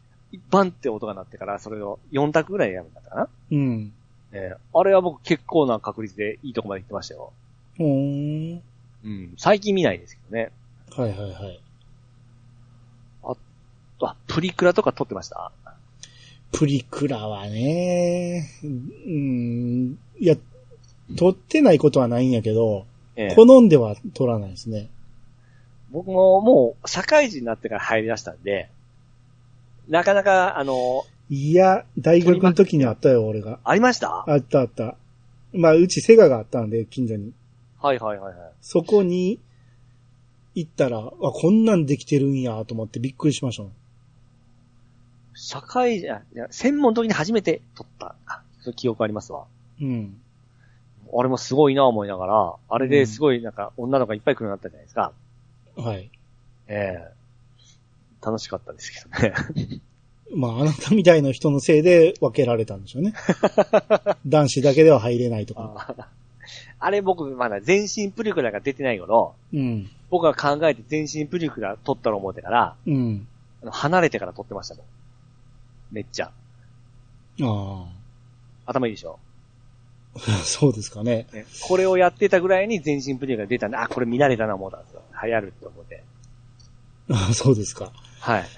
バンって音が鳴ってから、それを4択ぐらいやるんだったかな。うん。ええ。あれは僕結構な確率でいいとこまで行ってましたよ。ほーん。うん。最近見ないですけどね。はいはいはい。あ、プリクラとか撮ってました？プリクラはね、うん、いや、撮ってないことはないんやけど、ええ。好んでは撮らないですね。僕ももう社会人になってから入り出したんで、なかなか、あの、いや、大学の時にあったよ、俺が。ありました？あったあった。まあ、うちセガがあったんで、近所に。はいはいはいはい。そこに行ったら、あ、こんなんできてるんや、と思ってびっくりしましたもん。社会人、あいや専門の時に初めて撮った。あ、その記憶ありますわ。うん。あれもすごいな思いながら、あれですごいなんか女の子がいっぱい来るようになったじゃないですか。はい。ええ楽しかったですけどね。まあ、あなたみたいな人のせいで分けられたんでしょうね。男子だけでは入れないとか。ああれ僕まだ全身プリクラが出てない頃、うん。僕が考えて全身プリクラ撮ったろ思ってから、うん。あの離れてから撮ってましたもん。めっちゃ。あ頭いいでしょ？あ。そうですかね。ねこれをやってたぐらいに全身プリクラが出たんで、あ、これ見慣れたな思ったんですよ。流行るって思って。ああそうですか。はい。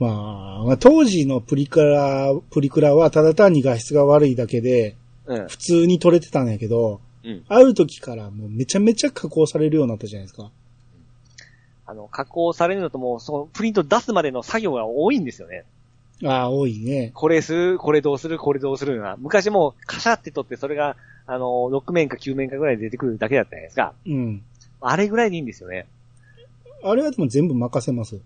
まあ、当時のプリクラ、プリクラはただ単に画質が悪いだけで、うん。普通に撮れてたんやけど、うん。ある時からもうめちゃめちゃ加工されるようになったじゃないですか。あの、加工されるのともう、そのプリント出すまでの作業が多いんですよね。ああ、多いね。これする、これどうする、これどうするな。昔もうカシャって撮って、それが、あの、6面か9面かぐらいで出てくるだけだったじゃないですか。うん。あれぐらいでいいんですよね。あれはでも全部任せます。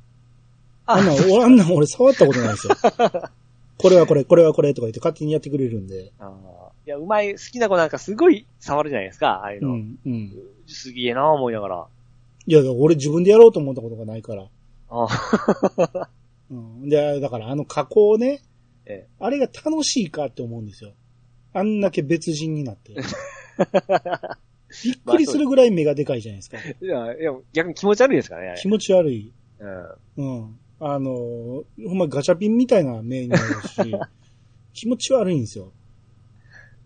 ああんな、俺あんな俺触ったことないですよ。これはこれ、これはこれとか言って勝手にやってくれるんで。あーいや、うまい、好きな子なんかすごい触るじゃないですか、ああいうの。うん、うん。すげえな思いながら。いや、俺自分でやろうと思ったことがないから。あ うん。で、だからあの加工ね、えあれが楽しいかって思うんですよ。あんだけ別人になって。びっくりするぐらい目がでかいじゃないですか。いや、いや、逆に気持ち悪いですからね、気持ち悪い。うん。うん。あの、ほんまガチャピンみたいな目になるし、気持ち悪いんですよ。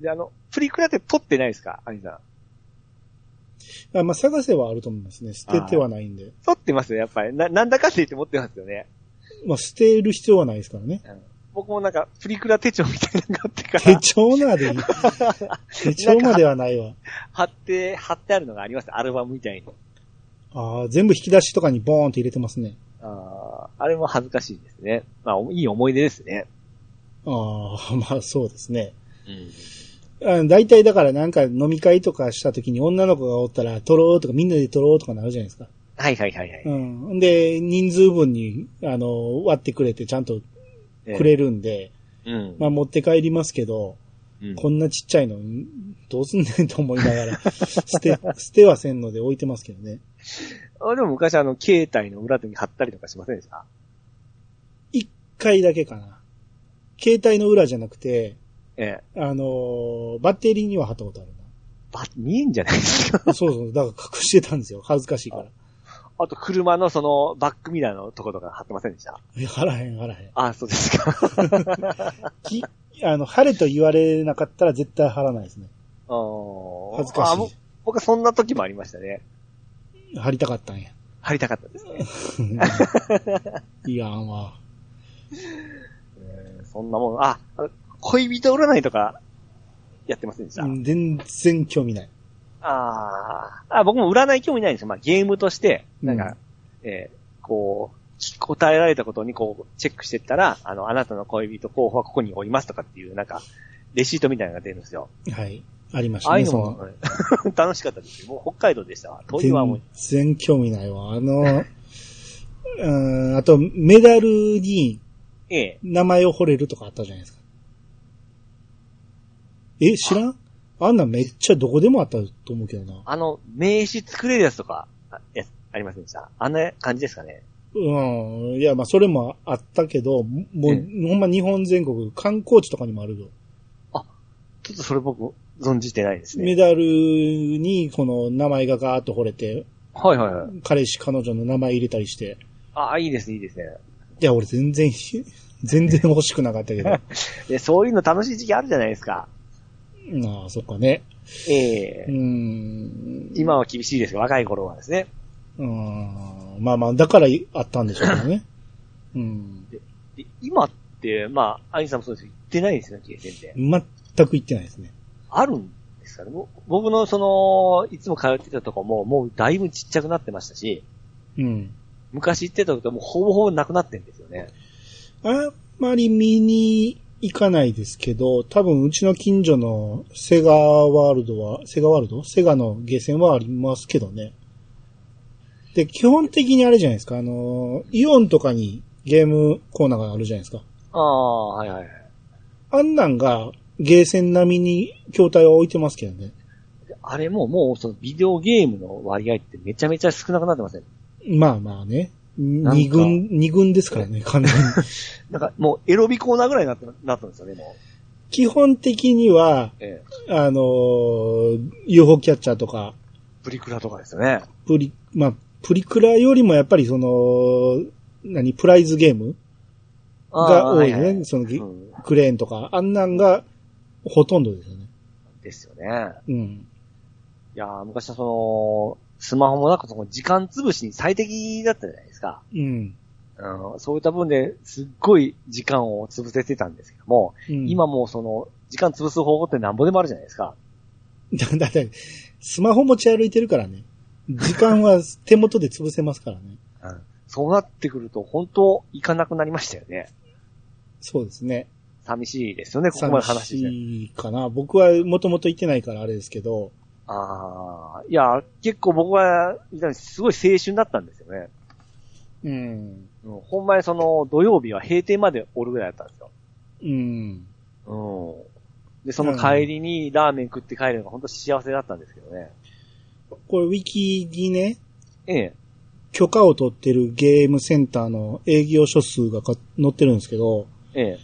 で、あの、プリクラって撮ってないですかアニさん？あまあ、探せはあると思いますね。捨ててはないんで。撮ってますよ、やっぱり。な、なんだかって言って持ってますよね。まあ、捨てる必要はないですからね。僕もなんか、プリクラ手帳みたいなのがあってか手ら、帳まで 手帳まではないわ。貼って、貼ってあるのがあります。アルバムみたいに。ああ、全部引き出しとかにボーンって入れてますね。あーあれも恥ずかしいですね。まあ、いい思い出ですね。ああ、まあそうですね。うん。あ大体だからなんか飲み会とかした時に女の子がおったら撮ろうとかみんなで撮ろうとかなるじゃないですか。はいはいはいはい。うん。で、人数分に、あの、割ってくれてちゃんとくれるんで、うん。まあ持って帰りますけど、うんこんなちっちゃいの、どうすんねんと思いながら、捨て、捨てはせんので置いてますけどね。あでも昔あの、携帯の裏手に貼ったりとかしませんでした？一回だけかな。携帯の裏じゃなくて、ええ。あのーバッテリーには貼ったことあるば、見えんじゃないですか？な。そうそう、だから隠してたんですよ。恥ずかしいから。あと、車のその、バックミラーのとことか貼ってませんでした？いや貼らへん、貼らへん。あ、そうですか。き、あの、晴れと言われなかったら絶対貼らないですね。あー恥ずかしい僕はそんな時もありましたね。貼りたかったんや。貼りたかったですね。いやんわ。えーそんなもん、あ、恋人占いとか、やってませんでした、うん全然興味ない。あーあ、僕も占い興味ないんですよ。まあ、ゲームとして、なんか、うんえーこう、答えられたことにこう、チェックしてったら、あの、あなたの恋人候補はここにおりますとかっていう、なんか、レシートみたいなのが出るんですよ。はい。ありましたね、ああいうのそも 楽しかったですよ。もう北海道でしたわ。遠いはもう全、然興味ないわ。あの、うん、あと、メダルにええ。名前を彫れるとかあったじゃないですか。え、知らん？あんなんめっちゃどこでもあったと思うけどな。あの、名刺作れるやつとか、あやつありませんでした？あんな感じですかね？うん。いや、まあ、それもあったけど、もう、うほんま日本全国、観光地とかにもあるよ。ちょっとそれ僕、存じてないですね。メダルに、この名前がガーッと彫れて、はいはいはい。彼氏、彼女の名前入れたりして。ああ、いいですね、いいですね。いや、俺全然、全然欲しくなかったけど。あで、そういうの楽しい時期あるじゃないですか。あ、そっかね。ええうーん。今は厳しいですが、若い頃はですね。うん。まあまあ、だからあったんでしょうけどね。うん。で今って、まあ、アニさんもそうですけど、行ってないですよね、ゲーセンって。全く行ってないですね。あるんですかねぼ僕のその、いつも通ってたとこも、もうだいぶちっちゃくなってましたし、うん。昔行ってたとこもうほぼほぼなくなってんですよね。あんまり見に行かないですけど、多分うちの近所のセガワールドは、セガワールド？セガのゲーセンはありますけどね。で、基本的にあれじゃないですか、あの、イオンとかにゲームコーナーがあるじゃないですか。ああ、はいはいはい。あんなんがゲーセン並みに筐体は置いてますけどね。あれももうそのビデオゲームの割合ってめちゃめちゃ少なくなってません？まあまあね。二軍、二軍ですからね、完全に。なんかもうエロビコーナーぐらいになってなったんですよね、もう。基本的には、ええ。あのー UFO キャッチャーとか、プリクラとかですよね。プリ、まあ、プリクラよりもやっぱりその、何、プライズゲームが多いね。あーははその、ぎうんクレーンとか、あんなんがほとんどですよね。ですよね。うん。いやー昔はその、スマホもなんかその時間潰しに最適だったじゃないですか。うん。うん、そういった分ですっごい時間を潰せてたんですけども、うん、今もうその、時間潰す方法ってなんぼでもあるじゃないですか。だ、だって、スマホ持ち歩いてるからね。時間は手元で潰せますからね。うん。そうなってくると本当行かなくなりましたよね。そうですね。寂しいですよね、ここまで話して。寂しいかな。僕はもともと行ってないからあれですけど、ああ、いや、結構僕は、すごい青春だったんですよね。うん。うん、ほんまにその、土曜日は閉店までおるぐらいだったんですよ。うん。うん。で、その帰りにラーメン食って帰るのが本当幸せだったんですけどね。これ、ウィキにね、ええ。許可を取ってるゲームセンターの営業所数がか載ってるんですけど、ええ。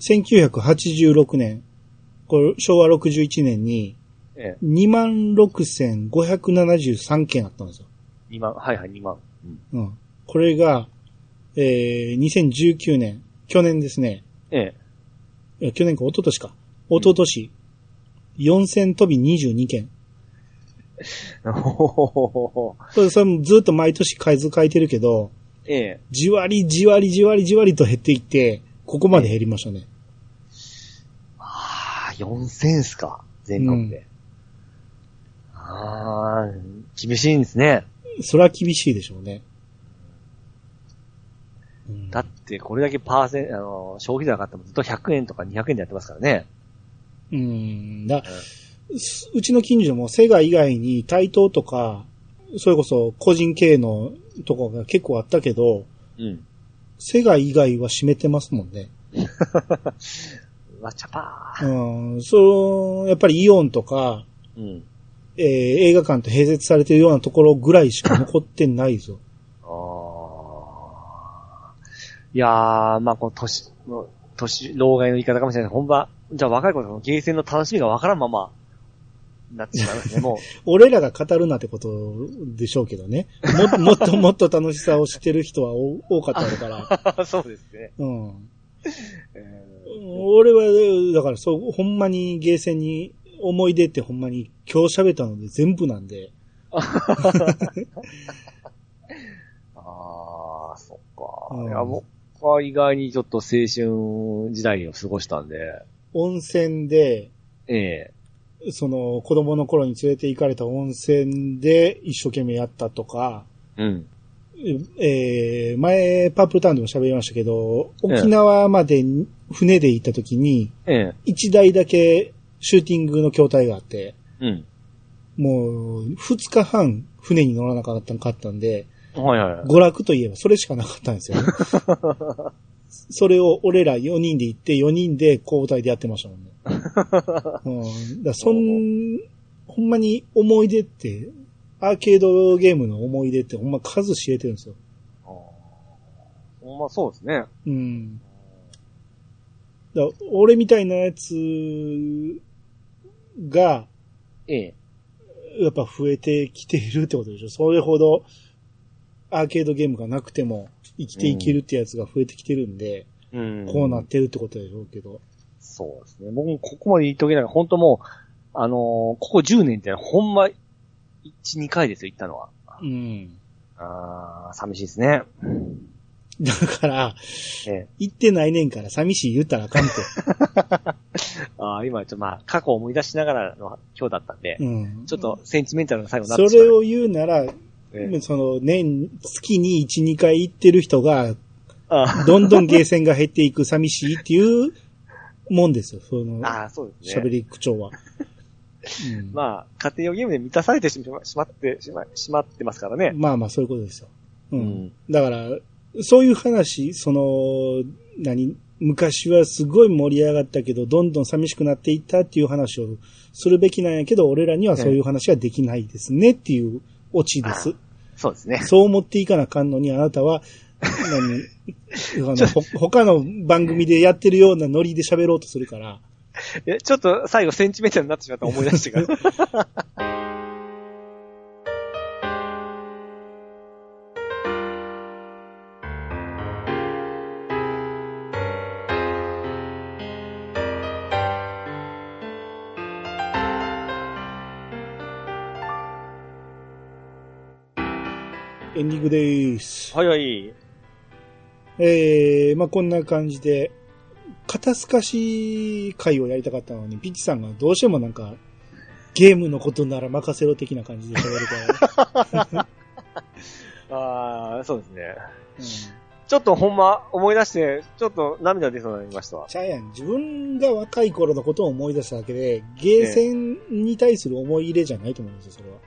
1986年、これ昭和61年にええ。26,573件あったんですよ。2万、はいはい、2万。うん。うん。これが、えー、2019年、去年ですね。ええ。いや去年か、一昨年か。一昨年、4000飛び22件。ほほほほほこれ、それもずっと毎年数書いてるけど、ええ。じわりじわりじわりじわりと減っていって、ここまで減りましたね。ああ、4000っすか。全国で。ああ、厳しいんですね。それは厳しいでしょうね。うんだって、これだけパーセン、あの、消費税上がってもずっと100円とか200円でやってますからね。うん。だ、すうちの近所もセガ以外に台東とか、それこそ個人経営のとこが結構あったけど、うん。セガ以外は閉めてますもんね。うわ、チャパー。うん。そう、やっぱりイオンとか、うん。えー映画館と併設されてるようなところぐらいしか残ってないぞ。ああ。いやー、まあ、この年、年、老害の言い方かもしれない。本場、じゃあ若い子のゲーセンの楽しみがわからんまま、なってしまいますね、も俺らが語るなってことでしょうけどね。も もっともっと楽しさを知ってる人はお多かっただから。う。そうですね。うん。え俺は、だからそう、ほんまにゲーセンに思い出ってほんまに今日喋ったので全部なんで。ああ、そっか。うんいや、僕は意外にちょっと青春時代を過ごしたんで、温泉で、ええその子供の頃に連れて行かれた温泉で一生懸命やったとか、うん。えー、前パープルタウンでも喋りましたけど、沖縄まで船で行った時に、ええ一台だけシューティングの筐体があって、うん。もう二日半船に乗らなかったかったんで、はいはいはい。娯楽といえばそれしかなかったんですよね。それを俺ら4人で行って4人で交代でやってましたもんね。うん、だそん、ほんまに思い出って、アーケードゲームの思い出ってほんま数知れてるんですよ。あーほんまそうですね。うん。だ俺みたいなやつが、ええ。やっぱ増えてきているってことでしょ？それほどアーケードゲームがなくても生きていけるってやつが増えてきてるんで、うん。こうなってるってことでしょうけど。そうですね。僕もここまで言っとけない本当もう、あのーここ10年ってほんま、1、2回ですよ、行ったのは。うん。あー、寂しいですね。だから、ええ。行ってないねんから寂しい言ったらあかんて。あー今ちょっとまあ、過去を思い出しながらの今日だったんで、うん。ちょっとセンチメンタルな最後になっそてしまう。れを言うなら、ええその年、月に1、2回行ってる人が、あどんどんゲーセンが減っていく寂しいっていうもんですよ。その、あー、そうですね。喋り口調は。うんまあ、家庭用ゲームで満たされてしましまって、しま、しまってますからね。まあまあ、そういうことですよ。うん。うんだから、そういう話、その、何、昔はすごい盛り上がったけど、どんどん寂しくなっていったっていう話をするべきなんやけど、俺らにはそういう話ができないですねっていうオチです。そうですね。そう思っていかなあかんのに、あなたは、何、あのほ他の番組でやってるようなノリで喋ろうとするから、え、ちょっと最後センチメンタルになってしまった思い出してから。エンディングです。はいはい。えー、まあこんな感じで、肩透かし会をやりたかったのに、ピッチさんがどうしてもなんか、ゲームのことなら任せろ的な感じで喋るから。ああ、そうですね。うんちょっとほんま思い出して、ちょっと涙出そうになりましたわ。ちゃうやん。自分が若い頃のことを思い出しただけで、ゲーセンに対する思い入れじゃないと思うんですよ、それは。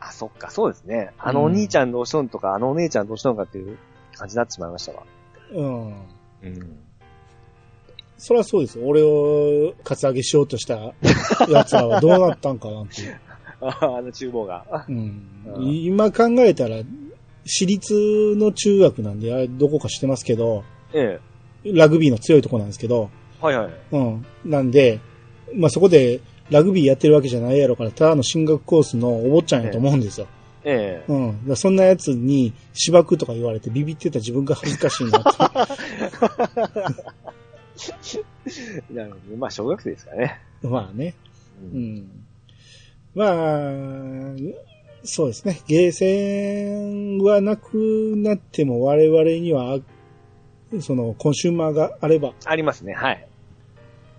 あ、そっか、そうですね。あのお兄ちゃんどうしとんとか、あのお姉ちゃんどうしとんかっていう感じになってしまいましたわ。うん。うん。そりゃそうですよ。俺をカツアゲしようとしたやつらはどうなったんかなっていう。あ あの厨房が。うんうん今考えたら、私立の中学なんで、あれどこか知ってますけど、ええ。ラグビーの強いとこなんですけど、はいはい。うん。なんで、まあ、そこでラグビーやってるわけじゃないやろから、ただの進学コースのお坊ちゃんやと思うんですよ。ええ。うん。だそんなやつに、芝生とか言われてビビってた自分が恥ずかしいなって。なるほど。まあ、小学生ですからね。まあね。う。うんん。まあ、そうですね。ゲーセンはなくなっても我々にはその、コンシューマーがあれば。ありますね、はい。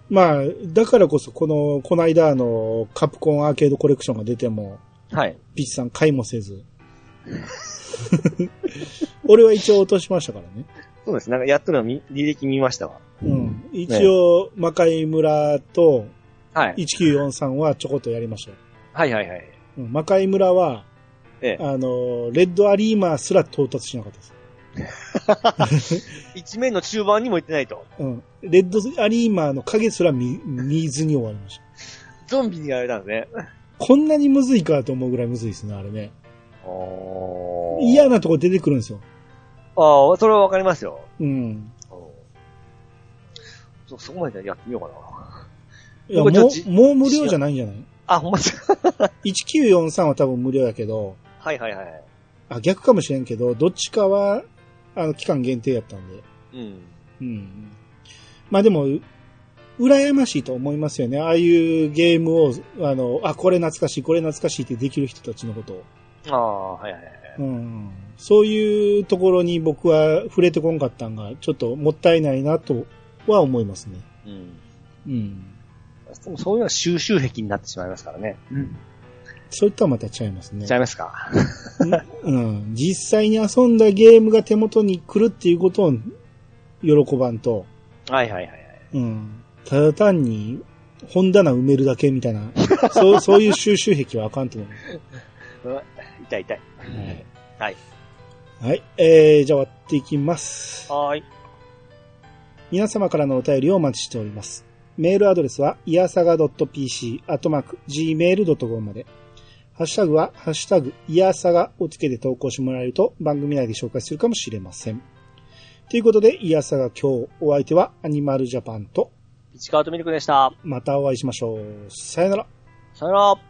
まあ、だからこそ、この、この間のカプコンアーケードコレクションが出ても、はい。ピッチさん買いもせず。俺は一応落としましたからね。そうです。なんかやってるの見履歴見ましたわ。うん。一応、魔界村とはい。1943はちょこっとやりましたよ。はいはいはい。うん魔界村は、ええ。あの、レッドアリーマーすら到達しなかったです。一面の中盤にも行ってないと。うん。レッドアリーマーの影すら見見ずに終わりました。ゾンビにやられたんですね。こんなにむずいかと思うぐらいむずいですね、あれね。嫌なとこ出てくるんですよ。ああ、それはわかりますよ。うん。そ、そこまでやってみようかな。いや、もう、もう無料じゃないんじゃない？あ、ほんまですか ?1943 は多分無料やけど、はいはいはい。あ、逆かもしれんけど、どっちかは、あの、期間限定やったんで。うん。うん。まあでも、う羨ましいと思いますよね。ああいうゲームを、あの、あ、これ懐かしい、これ懐かしいってできる人たちのことを。ああ、はいはいはい。うん。そういうところに僕は触れてこんかったんが、ちょっともったいないなとは思いますね。うん。うん。でもそういうのは収集癖になってしまいますからね。うん。それとはまた違いますねちゃ。いますか？うん。実際に遊んだゲームが手元に来るっていうことを喜ばんと、はいはいはいはい。うん。ただ単に本棚埋めるだけみたいな、そう、そういう収集癖はあかんと思う。うん痛い痛い。はい。はい。はい。えー、じゃあ終わっていきます。はーい。皆様からのお便りをお待ちしております。メールアドレスは、いやさが .pc、アットマーク、gmail.com まで。ハッシュタグは、ハッシュタグ、いやさがをつけて投稿してもらえると、番組内で紹介するかもしれません。ということで、いやさが今日、お相手は、アニマルジャパンと、市川とミルクでした。またお会いしましょう。さよなら。さよなら。